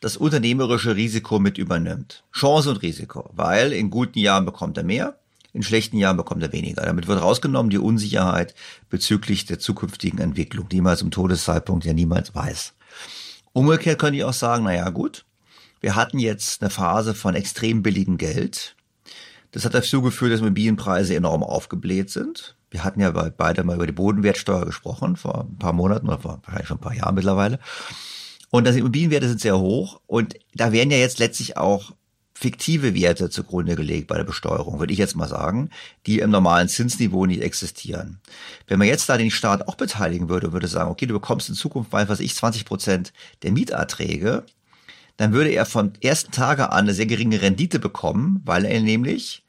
das unternehmerische Risiko mit übernimmt. Chance und Risiko, weil in guten Jahren bekommt er mehr, in schlechten Jahren bekommt er weniger. Damit wird rausgenommen die Unsicherheit bezüglich der zukünftigen Entwicklung, die man zum Todeszeitpunkt ja niemals weiß. Umgekehrt könnte ich auch sagen, naja gut, wir hatten jetzt eine Phase von extrem billigem Geld. Das hat dazu geführt, dass Immobilienpreise enorm aufgebläht sind. Wir hatten ja beide mal über die Bodenwertsteuer gesprochen, vor ein paar Monaten oder vor wahrscheinlich schon ein paar Jahren mittlerweile. Und das Immobilienwerte sind sehr hoch und da werden ja jetzt letztlich auch fiktive Werte zugrunde gelegt bei der Besteuerung, würde ich jetzt mal sagen, die im normalen Zinsniveau nicht existieren. Wenn man jetzt da den Staat auch beteiligen würde, würde sagen, okay, du bekommst in Zukunft mal, was ich, 20 Prozent der Mieterträge, dann würde er vom ersten Tage an eine sehr geringe Rendite bekommen, weil er nämlich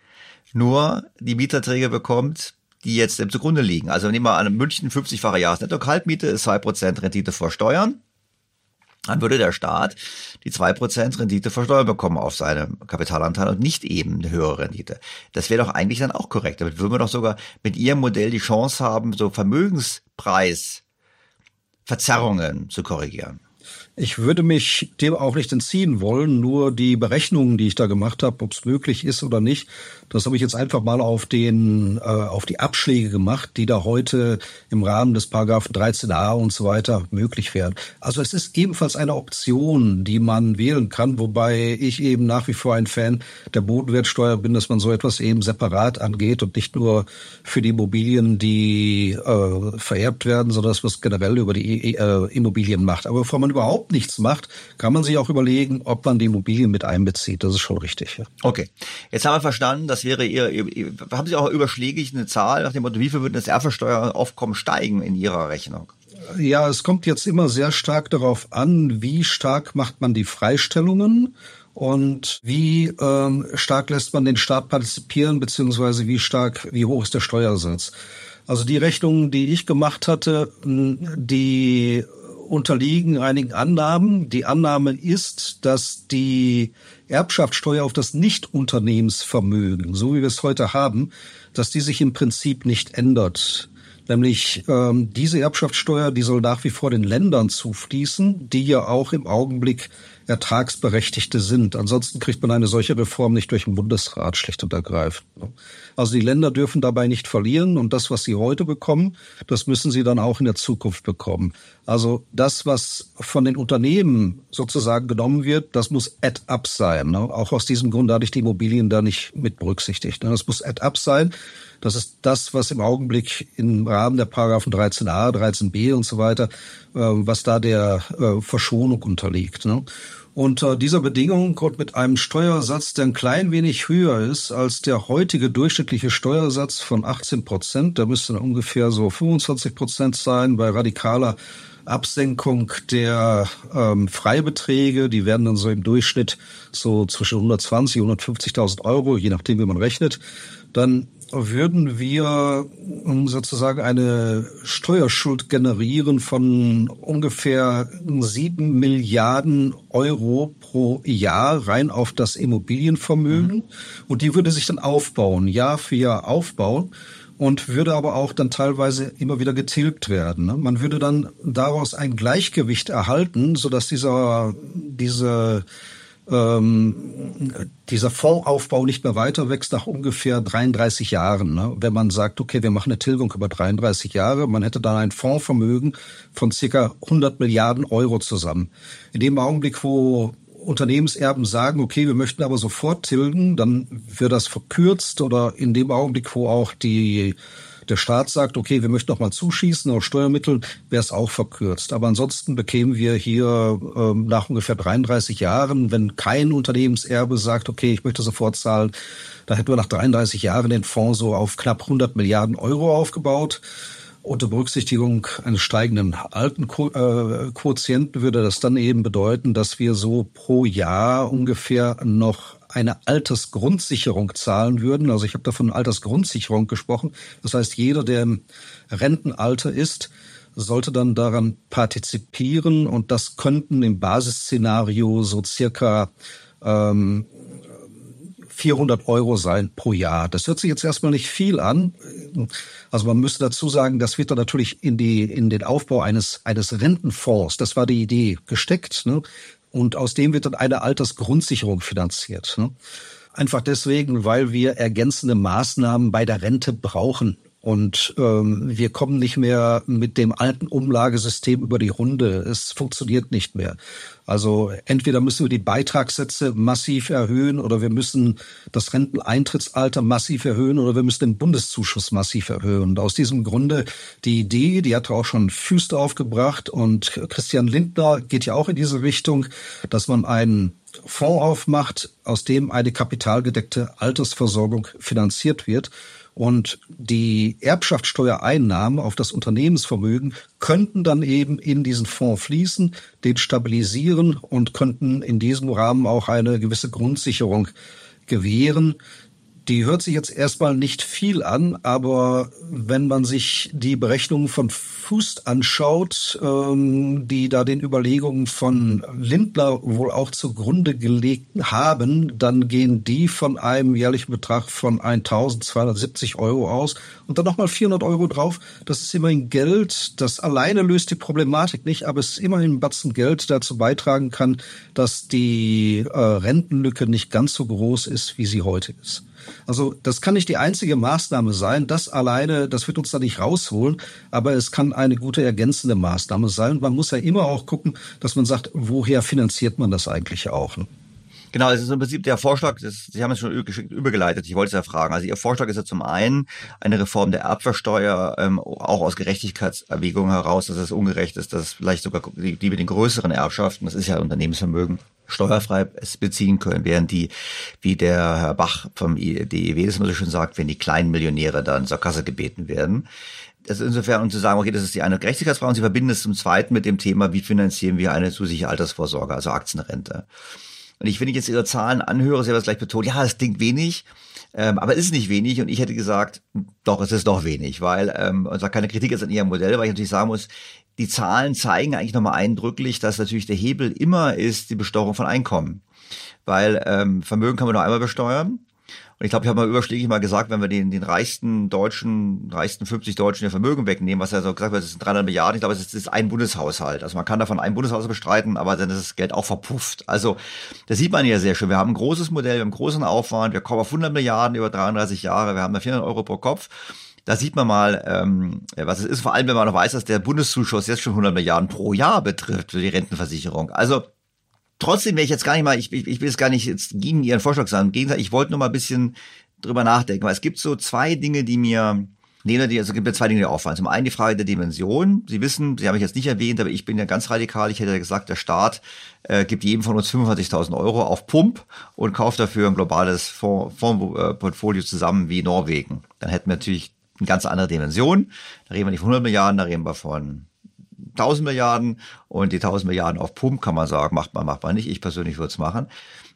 nur die Mieterträge bekommt, die jetzt zugrunde liegen. Also nehmen wir an München 50-fache Jahresnetto-Kaltmiete ist 2% Rendite vor Steuern. dann würde der Staat die zwei Prozent Rendite versteuert bekommen auf seine Kapitalanteil und nicht eben eine höhere Rendite. Das wäre doch eigentlich dann auch korrekt. Damit würden wir doch sogar mit Ihrem Modell die Chance haben, so Vermögenspreisverzerrungen zu korrigieren. Ich würde mich dem auch nicht entziehen wollen, nur die Berechnungen, die ich da gemacht habe, ob es möglich ist oder nicht, das habe ich jetzt einfach mal auf den äh, auf die Abschläge gemacht, die da heute im Rahmen des Paragraphen 13a und so weiter möglich wären. Also es ist ebenfalls eine Option, die man wählen kann, wobei ich eben nach wie vor ein Fan der Bodenwertsteuer bin, dass man so etwas eben separat angeht und nicht nur für die Immobilien, die äh, vererbt werden, sondern dass man es generell über die äh, Immobilien macht. Aber bevor man überhaupt nichts macht, kann man sich auch überlegen, ob man die Immobilien mit einbezieht. Das ist schon richtig. Ja. Okay. Jetzt haben wir verstanden, das wäre Ihr haben Sie auch überschlägig eine Zahl nach dem Motto, wie viel würde das Erbversteueraufkommen steigen in Ihrer Rechnung? Ja, es kommt jetzt immer sehr stark darauf an, wie stark macht man die Freistellungen und wie ähm, stark lässt man den Staat partizipieren, beziehungsweise wie stark, wie hoch ist der Steuersatz. Also die Rechnungen, die ich gemacht hatte, die unterliegen einigen Annahmen. Die Annahme ist, dass die Erbschaftssteuer auf das Nichtunternehmensvermögen, so wie wir es heute haben, dass die sich im Prinzip nicht ändert. Nämlich ähm, diese Erbschaftssteuer, die soll nach wie vor den Ländern zufließen, die ja auch im Augenblick Ertragsberechtigte sind. Ansonsten kriegt man eine solche Reform nicht durch den Bundesrat schlicht und ergreifend. Also die Länder dürfen dabei nicht verlieren und das, was sie heute bekommen, das müssen sie dann auch in der Zukunft bekommen. Also das, was von den Unternehmen sozusagen genommen wird, das muss add-up sein. Auch aus diesem Grund hatte ich die Immobilien da nicht mit berücksichtigt. Das muss add-up sein. Das ist das, was im Augenblick im Rahmen der Paragraphen 13a, 13b und so weiter, äh, was da der äh, Verschonung unterliegt. Unter dieser Bedingung und mit einem Steuersatz, der ein klein wenig höher ist als der heutige durchschnittliche Steuersatz von 18 Prozent, der müsste dann ungefähr so 25 Prozent sein, bei radikaler Absenkung der ähm, Freibeträge, die werden dann so im Durchschnitt so zwischen 120 und 150.000 Euro, je nachdem, wie man rechnet, dann würden wir sozusagen eine Steuerschuld generieren von ungefähr sieben Milliarden Euro pro Jahr rein auf das Immobilienvermögen. Mhm. Und die würde sich dann aufbauen, Jahr für Jahr aufbauen und würde aber auch dann teilweise immer wieder getilgt werden. Ne? Man würde dann daraus ein Gleichgewicht erhalten, sodass dieser, diese ähm, dieser Fondsaufbau nicht mehr weiter wächst nach ungefähr 33 Jahren. Ne? Wenn man sagt, okay, wir machen eine Tilgung über 33 Jahre, man hätte dann ein Fondsvermögen von circa 100 Milliarden Euro zusammen. In dem Augenblick, wo Unternehmenserben sagen, okay, wir möchten aber sofort tilgen, dann wird das verkürzt oder in dem Augenblick, wo auch die der Staat sagt, okay, wir möchten noch mal zuschießen aus Steuermitteln, wäre es auch verkürzt. Aber ansonsten bekämen wir hier ähm, nach ungefähr 33 Jahren, wenn kein Unternehmenserbe sagt, okay, ich möchte sofort zahlen, da hätten wir nach 33 Jahren den Fonds so auf knapp 100 Milliarden Euro aufgebaut. Unter Berücksichtigung eines steigenden alten äh, Quotienten würde das dann eben bedeuten, dass wir so pro Jahr ungefähr noch eine Altersgrundsicherung zahlen würden. Also ich habe davon Altersgrundsicherung gesprochen. Das heißt, jeder, der im Rentenalter ist, sollte dann daran partizipieren und das könnten im Basisszenario so circa ähm, 400 Euro sein pro Jahr. Das hört sich jetzt erstmal nicht viel an. Also man müsste dazu sagen, das wird dann natürlich in die in den Aufbau eines eines Rentenfonds. Das war die Idee gesteckt. Ne? Und aus dem wird dann eine Altersgrundsicherung finanziert. Ne? Einfach deswegen, weil wir ergänzende Maßnahmen bei der Rente brauchen. Und ähm, wir kommen nicht mehr mit dem alten Umlagesystem über die Runde. Es funktioniert nicht mehr. Also entweder müssen wir die Beitragssätze massiv erhöhen oder wir müssen das Renteneintrittsalter massiv erhöhen oder wir müssen den Bundeszuschuss massiv erhöhen. Und aus diesem Grunde die Idee, die hat auch schon Füße aufgebracht und Christian Lindner geht ja auch in diese Richtung, dass man einen Fonds aufmacht, aus dem eine kapitalgedeckte Altersversorgung finanziert wird. Und die Erbschaftssteuereinnahmen auf das Unternehmensvermögen könnten dann eben in diesen Fonds fließen, den stabilisieren und könnten in diesem Rahmen auch eine gewisse Grundsicherung gewähren, Die hört sich jetzt erstmal nicht viel an, aber wenn man sich die Berechnungen von Fuß anschaut, ähm, die da den Überlegungen von Lindner wohl auch zugrunde gelegt haben, dann gehen die von einem jährlichen Betrag von 1.270 Euro aus und dann nochmal 400 Euro drauf. Das ist immerhin Geld, das alleine löst die Problematik nicht, aber es ist immerhin ein Batzen Geld, dazu beitragen kann, dass die äh, Rentenlücke nicht ganz so groß ist, wie sie heute ist. Also das kann nicht die einzige Maßnahme sein. Das alleine, das wird uns da nicht rausholen, aber es kann eine gute ergänzende Maßnahme sein. Man muss ja immer auch gucken, dass man sagt, woher finanziert man das eigentlich auch? Ne? Genau, es ist im Prinzip der Vorschlag, das, Sie haben es schon übergeleitet, ich wollte es ja fragen. Also Ihr Vorschlag ist ja zum einen eine Reform der Erbversteuer, ähm, auch aus Gerechtigkeitserwägungen heraus, dass es ungerecht ist, dass vielleicht sogar die, die mit den größeren Erbschaften, das ist ja Unternehmensvermögen, steuerfrei es beziehen können, während die, wie der Herr Bach vom DEW das immer so schön sagt, wenn die kleinen Millionäre dann zur Kasse gebeten werden. Das ist insofern, um zu sagen, okay, das ist die eine Gerechtigkeitsfrage und Sie verbinden es zum Zweiten mit dem Thema, wie finanzieren wir eine zusätzliche Altersvorsorge, also Aktienrente. Und ich, wenn ich jetzt Ihre Zahlen anhöre, Sie haben es gleich betont, ja, es klingt wenig, ähm, aber es ist nicht wenig und ich hätte gesagt, doch, es ist doch wenig, weil, ähm, und zwar keine Kritik jetzt an Ihrem Modell, weil ich natürlich sagen muss, die Zahlen zeigen eigentlich nochmal eindrücklich, dass natürlich der Hebel immer ist die Besteuerung von Einkommen. Weil ähm, Vermögen kann man nur einmal besteuern. Und ich glaube, ich habe mal überschlägig mal gesagt, wenn wir den, den reichsten Deutschen, reichsten 50 Deutschen ihr Vermögen wegnehmen, was ja so gesagt wird, das sind 300 Milliarden, ich glaube, es ist ein Bundeshaushalt. Also man kann davon einen Bundeshaushalt bestreiten, aber dann ist das Geld auch verpufft. Also das sieht man ja sehr schön. Wir haben ein großes Modell, wir haben großen Aufwand, wir kommen auf 100 Milliarden über 33 Jahre, wir haben da 400 Euro pro Kopf. Da sieht man mal, ähm, was es ist, vor allem wenn man noch weiß, dass der Bundeszuschuss jetzt schon 100 Milliarden pro Jahr betrifft für die Rentenversicherung. Also trotzdem wäre ich jetzt gar nicht mal, ich, ich, ich will jetzt gar nicht jetzt gegen Ihren Vorschlag sagen. Im Gegenteil, ich wollte nur mal ein bisschen drüber nachdenken, weil es gibt so zwei Dinge, die mir Nee, also es gibt ja zwei Dinge, die auffallen. Zum einen die Frage der Dimension. Sie wissen, Sie haben mich jetzt nicht erwähnt, aber ich bin ja ganz radikal. Ich hätte ja gesagt, der Staat äh, gibt jedem von uns 25.000 Euro auf Pump und kauft dafür ein globales Fondsportfolio zusammen wie Norwegen. Dann hätten wir natürlich eine ganz andere Dimension. Da reden wir nicht von 100 Milliarden, da reden wir von 1000 Milliarden und die 1000 Milliarden auf Pump kann man sagen, macht man, macht man nicht. Ich persönlich würde es machen.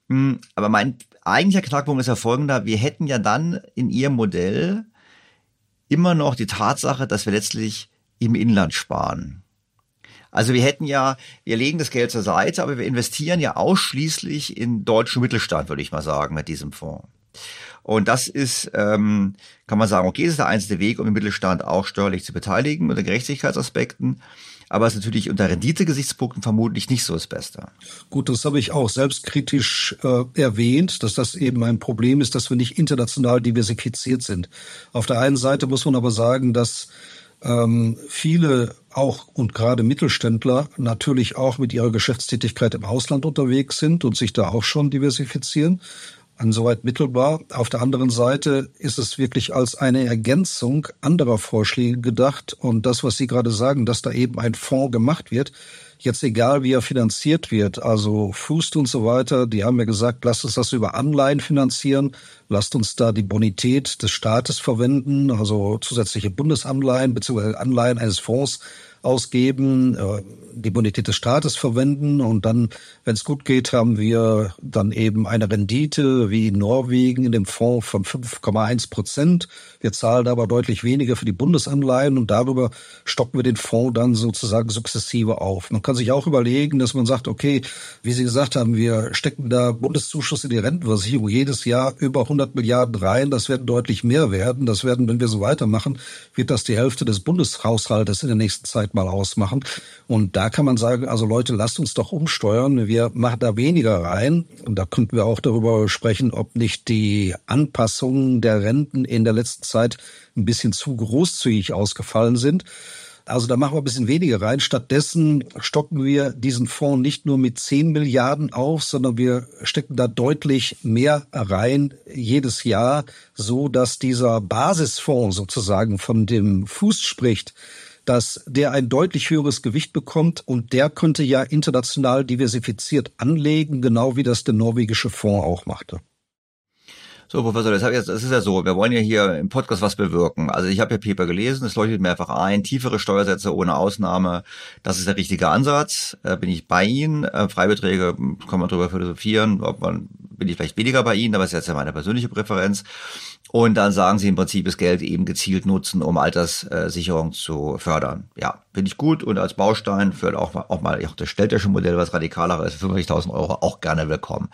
Hm, aber mein eigentlicher Knackpunkt ist ja folgender. Wir hätten ja dann in Ihrem Modell immer noch die Tatsache, dass wir letztlich im Inland sparen. Also wir hätten ja, wir legen das Geld zur Seite, aber wir investieren ja ausschließlich in deutschen Mittelstand, würde ich mal sagen, mit diesem Fonds. Und das ist, ähm, kann man sagen, okay, das ist der einzige Weg, um den Mittelstand auch steuerlich zu beteiligen unter Gerechtigkeitsaspekten. Aber ist natürlich unter Rendite-Gesichtspunkten vermutlich nicht so das Beste. Gut, das habe ich auch selbstkritisch äh, erwähnt, dass das eben ein Problem ist, dass wir nicht international diversifiziert sind. Auf der einen Seite muss man aber sagen, dass ähm, viele auch und gerade Mittelständler natürlich auch mit ihrer Geschäftstätigkeit im Ausland unterwegs sind und sich da auch schon diversifizieren insoweit mittelbar. Auf der anderen Seite ist es wirklich als eine Ergänzung anderer Vorschläge gedacht. Und das, was Sie gerade sagen, dass da eben ein Fonds gemacht wird, jetzt egal wie er finanziert wird, also Fußt und so weiter, die haben ja gesagt, lasst uns das über Anleihen finanzieren, lasst uns da die Bonität des Staates verwenden, also zusätzliche Bundesanleihen bzw. Anleihen eines Fonds ausgeben, äh, die Bonität des Staates verwenden und dann, wenn es gut geht, haben wir dann eben eine Rendite wie in Norwegen in dem Fonds von 5,1 Prozent. Wir zahlen aber deutlich weniger für die Bundesanleihen und darüber stocken wir den Fonds dann sozusagen sukzessive auf. Man kann sich auch überlegen, dass man sagt, okay, wie Sie gesagt haben, wir stecken da Bundeszuschuss in die Rentenversicherung jedes Jahr über 100 Milliarden rein. Das werden deutlich mehr werden. Das werden, wenn wir so weitermachen, wird das die Hälfte des Bundeshaushaltes in der nächsten Zeit mal ausmachen. Und da kann man sagen, also Leute, lasst uns doch umsteuern. Wir machen da weniger rein. Und da könnten wir auch darüber sprechen, ob nicht die Anpassungen der Renten in der letzten Zeit ein bisschen zu großzügig ausgefallen sind. Also da machen wir ein bisschen weniger rein. Stattdessen stocken wir diesen Fonds nicht nur mit 10 Milliarden auf, sondern wir stecken da deutlich mehr rein jedes Jahr, so dass dieser Basisfonds sozusagen von dem Fuß spricht, dass der ein deutlich höheres Gewicht bekommt und der könnte ja international diversifiziert anlegen, genau wie das der norwegische Fonds auch machte. So, Professor, das, jetzt, das ist ja so, wir wollen ja hier im Podcast was bewirken. Also ich habe ja Paper gelesen, es leuchtet mir einfach ein, tiefere Steuersätze ohne Ausnahme, das ist der richtige Ansatz, äh, bin ich bei Ihnen. Äh, Freibeträge kann man darüber philosophieren, ob man bin ich vielleicht weniger bei Ihnen, aber es ist jetzt ja meine persönliche Präferenz. Und dann sagen Sie im Prinzip das Geld eben gezielt nutzen, um Alterssicherung zu fördern. Ja, finde ich gut und als Baustein für auch, mal auch das städtische Modell, was radikaler ist, 50.000 Euro, auch gerne willkommen.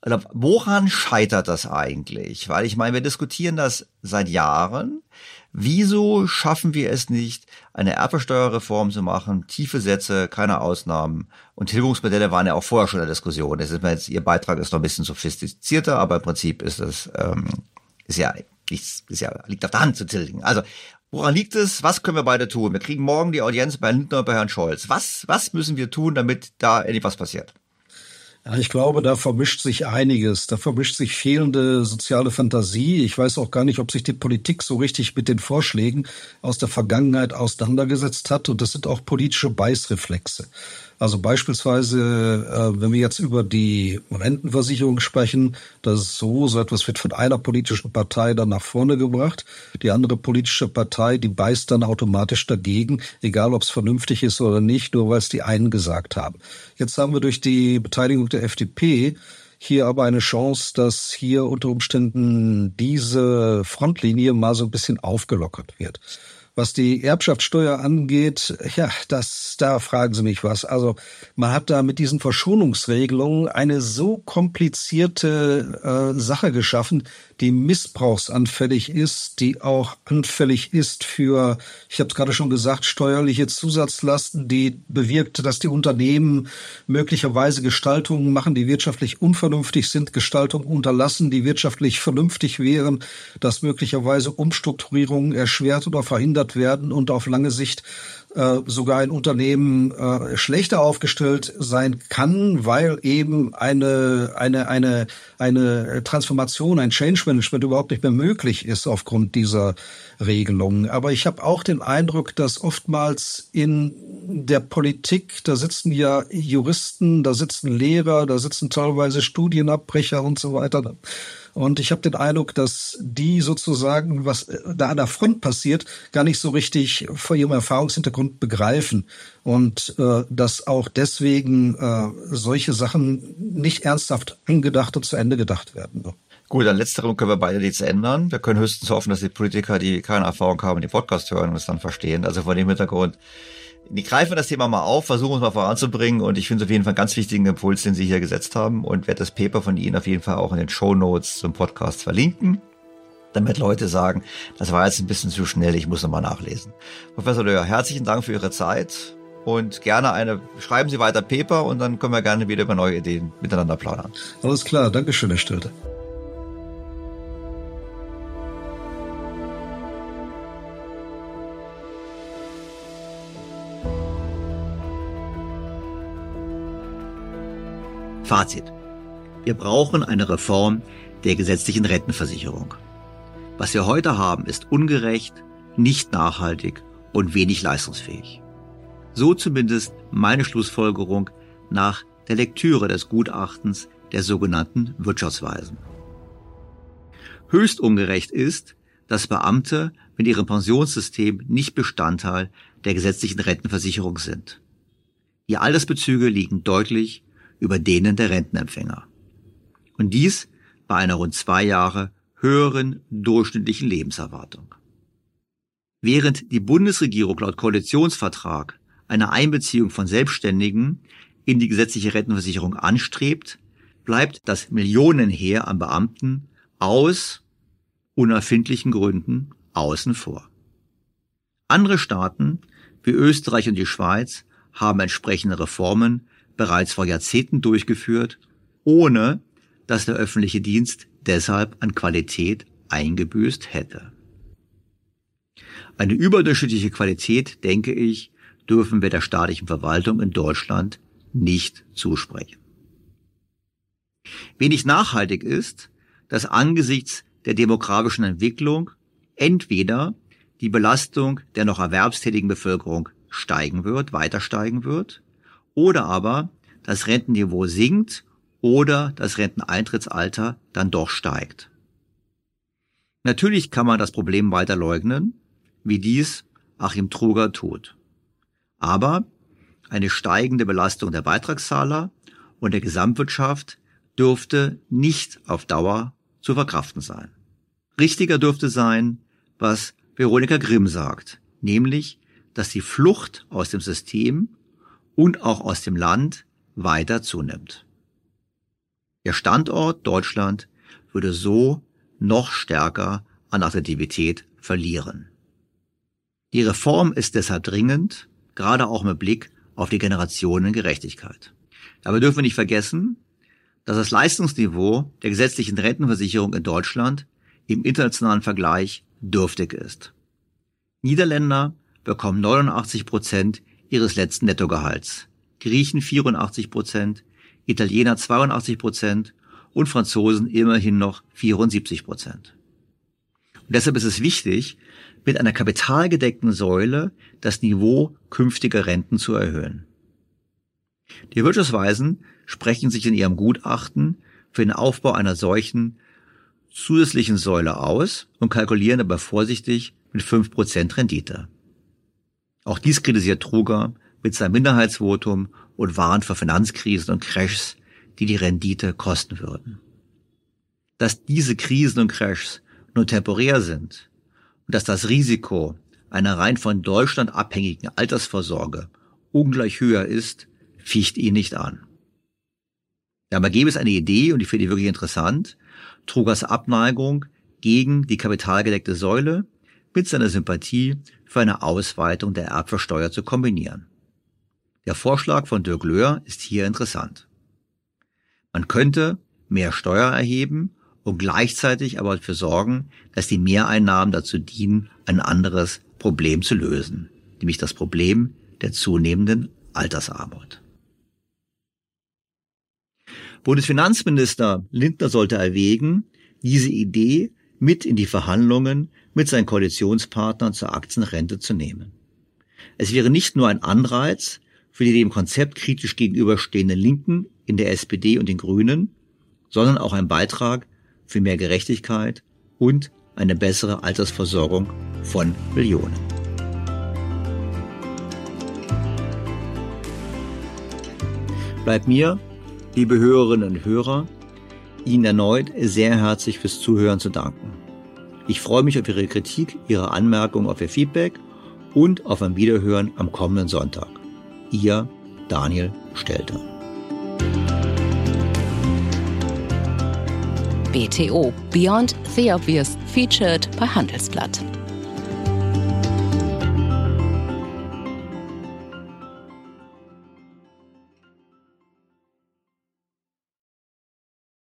Also, woran scheitert das eigentlich? Weil ich meine, wir diskutieren das seit Jahren. Wieso schaffen wir es nicht, eine Erbversteuerreform zu machen, tiefe Sätze, keine Ausnahmen und Tilgungsmodelle waren ja auch vorher schon in der Diskussion. Das ist jetzt, Ihr Beitrag ist noch ein bisschen sophistizierter, aber im Prinzip ist es ähm, ist ja ist, ist ja liegt auf der Hand zu tilgen. Also Woran liegt es? Was können wir beide tun? Wir kriegen morgen die Audienz bei Lindner und bei Herrn Scholz. Was, was müssen wir tun, damit da endlich was passiert? Ich glaube, da vermischt sich einiges. Da vermischt sich fehlende soziale Fantasie. Ich weiß auch gar nicht, ob sich die Politik so richtig mit den Vorschlägen aus der Vergangenheit auseinandergesetzt hat. Und das sind auch politische Beißreflexe. Also beispielsweise, äh, wenn wir jetzt über die Rentenversicherung sprechen, das ist so, so etwas wird von einer politischen Partei dann nach vorne gebracht. Die andere politische Partei, die beißt dann automatisch dagegen, egal ob es vernünftig ist oder nicht, nur weil es die einen gesagt haben. Jetzt haben wir durch die Beteiligung der FDP hier aber eine Chance, dass hier unter Umständen diese Frontlinie mal so ein bisschen aufgelockert wird. Was die Erbschaftssteuer angeht, ja, das, da fragen Sie mich was. Also man hat da mit diesen Verschonungsregelungen eine so komplizierte äh, Sache geschaffen, die missbrauchsanfällig ist, die auch anfällig ist für, ich habe es gerade schon gesagt, steuerliche Zusatzlasten, die bewirkt, dass die Unternehmen möglicherweise Gestaltungen machen, die wirtschaftlich unvernünftig sind, Gestaltungen unterlassen, die wirtschaftlich vernünftig wären, dass möglicherweise Umstrukturierungen erschwert oder verhindert werden und auf lange Sicht äh, sogar ein Unternehmen äh, schlechter aufgestellt sein kann, weil eben eine eine eine eine Transformation, ein Change Management überhaupt nicht mehr möglich ist aufgrund dieser Regelungen. Aber ich habe auch den Eindruck, dass oftmals in der Politik, da sitzen ja Juristen, da sitzen Lehrer, da sitzen teilweise Studienabbrecher und so weiter und ich habe den Eindruck, dass die sozusagen, was äh, da an der Front passiert, gar nicht so richtig vor ihrem Erfahrungshintergrund begreifen. Und äh, dass auch deswegen äh, solche Sachen nicht ernsthaft angedacht und zu Ende gedacht werden. Gut, an letzterem können wir beide nichts ändern. Wir können höchstens hoffen, dass die Politiker, die keine Erfahrung haben, die Podcast hören und es dann verstehen. Also von dem Hintergrund die greifen das Thema mal auf, versuchen es mal voranzubringen und ich finde es auf jeden Fall einen ganz wichtigen Impuls, den Sie hier gesetzt haben und werde das Paper von Ihnen auf jeden Fall auch in den Show Notes zum Podcast verlinken, damit Leute sagen, das war jetzt ein bisschen zu schnell, ich muss nochmal nachlesen. Professor Löhr, herzlichen Dank für Ihre Zeit und gerne eine, schreiben Sie weiter Paper und dann können wir gerne wieder über neue Ideen miteinander plaudern. Alles klar, Dankeschön, Herr Stölte. Fazit. Wir brauchen eine Reform der gesetzlichen Rentenversicherung. Was wir heute haben, ist ungerecht, nicht nachhaltig und wenig leistungsfähig. So zumindest meine Schlussfolgerung nach der Lektüre des Gutachtens der sogenannten Wirtschaftsweisen. Höchst ungerecht ist, dass Beamte mit ihrem Pensionssystem nicht Bestandteil der gesetzlichen Rentenversicherung sind. Die Altersbezüge liegen deutlich über denen der Rentenempfänger. Und dies bei einer rund zwei Jahre höheren durchschnittlichen Lebenserwartung. Während die Bundesregierung laut Koalitionsvertrag eine Einbeziehung von Selbstständigen in die gesetzliche Rentenversicherung anstrebt, bleibt das Millionenheer an Beamten aus unerfindlichen Gründen außen vor. Andere Staaten wie Österreich und die Schweiz haben entsprechende Reformen bereits vor Jahrzehnten durchgeführt, ohne dass der öffentliche Dienst deshalb an Qualität eingebüßt hätte. Eine überdurchschnittliche Qualität, denke ich, dürfen wir der staatlichen Verwaltung in Deutschland nicht zusprechen. Wenig nachhaltig ist, dass angesichts der demografischen Entwicklung entweder die Belastung der noch erwerbstätigen Bevölkerung steigen wird, weiter steigen wird, oder aber das Rentenniveau sinkt oder das Renteneintrittsalter dann doch steigt. Natürlich kann man das Problem weiter leugnen, wie dies Achim Truger tut. Aber eine steigende Belastung der Beitragszahler und der Gesamtwirtschaft dürfte nicht auf Dauer zu verkraften sein. Richtiger dürfte sein, was Veronika Grimm sagt, nämlich, dass die Flucht aus dem System und auch aus dem Land weiter zunimmt. Der Standort Deutschland würde so noch stärker an Attraktivität verlieren. Die Reform ist deshalb dringend, gerade auch mit Blick auf die Generationengerechtigkeit. Aber dürfen wir nicht vergessen, dass das Leistungsniveau der gesetzlichen Rentenversicherung in Deutschland im internationalen Vergleich dürftig ist. Niederländer bekommen 89 Prozent ihres letzten Nettogehalts, Griechen 84 Prozent, Italiener 82 Prozent und Franzosen immerhin noch 74 Prozent. Und deshalb ist es wichtig, mit einer kapitalgedeckten Säule das Niveau künftiger Renten zu erhöhen. Die Wirtschaftsweisen sprechen sich in ihrem Gutachten für den Aufbau einer solchen zusätzlichen Säule aus und kalkulieren aber vorsichtig mit 5% Rendite. Auch dies kritisiert Truger mit seinem Minderheitsvotum und warnt vor Finanzkrisen und Crashs, die die Rendite kosten würden. Dass diese Krisen und Crashs nur temporär sind und dass das Risiko einer rein von Deutschland abhängigen Altersvorsorge ungleich höher ist, ficht ihn nicht an. Dabei gäbe es eine Idee, und ich finde die wirklich interessant, Trugers Abneigung gegen die kapitalgedeckte Säule mit seiner Sympathie für eine Ausweitung der Erbversteuer zu kombinieren. Der Vorschlag von Dirk Löhr ist hier interessant. Man könnte mehr Steuer erheben und gleichzeitig aber dafür sorgen, dass die Mehreinnahmen dazu dienen, ein anderes Problem zu lösen, nämlich das Problem der zunehmenden Altersarmut. Bundesfinanzminister Lindner sollte erwägen, diese Idee mit in die Verhandlungen mit seinen Koalitionspartnern zur Aktienrente zu nehmen. Es wäre nicht nur ein Anreiz für die dem Konzept kritisch gegenüberstehenden Linken in der SPD und den Grünen, sondern auch ein Beitrag für mehr Gerechtigkeit und eine bessere Altersversorgung von Millionen. Bleibt mir, liebe Hörerinnen und Hörer, Ihnen erneut sehr herzlich fürs Zuhören zu danken. Ich freue mich auf Ihre Kritik, Ihre Anmerkungen, auf Ihr Feedback und auf ein Wiederhören am kommenden Sonntag. Ihr Daniel Stelter. BTO Beyond the Obvious featured bei Handelsblatt.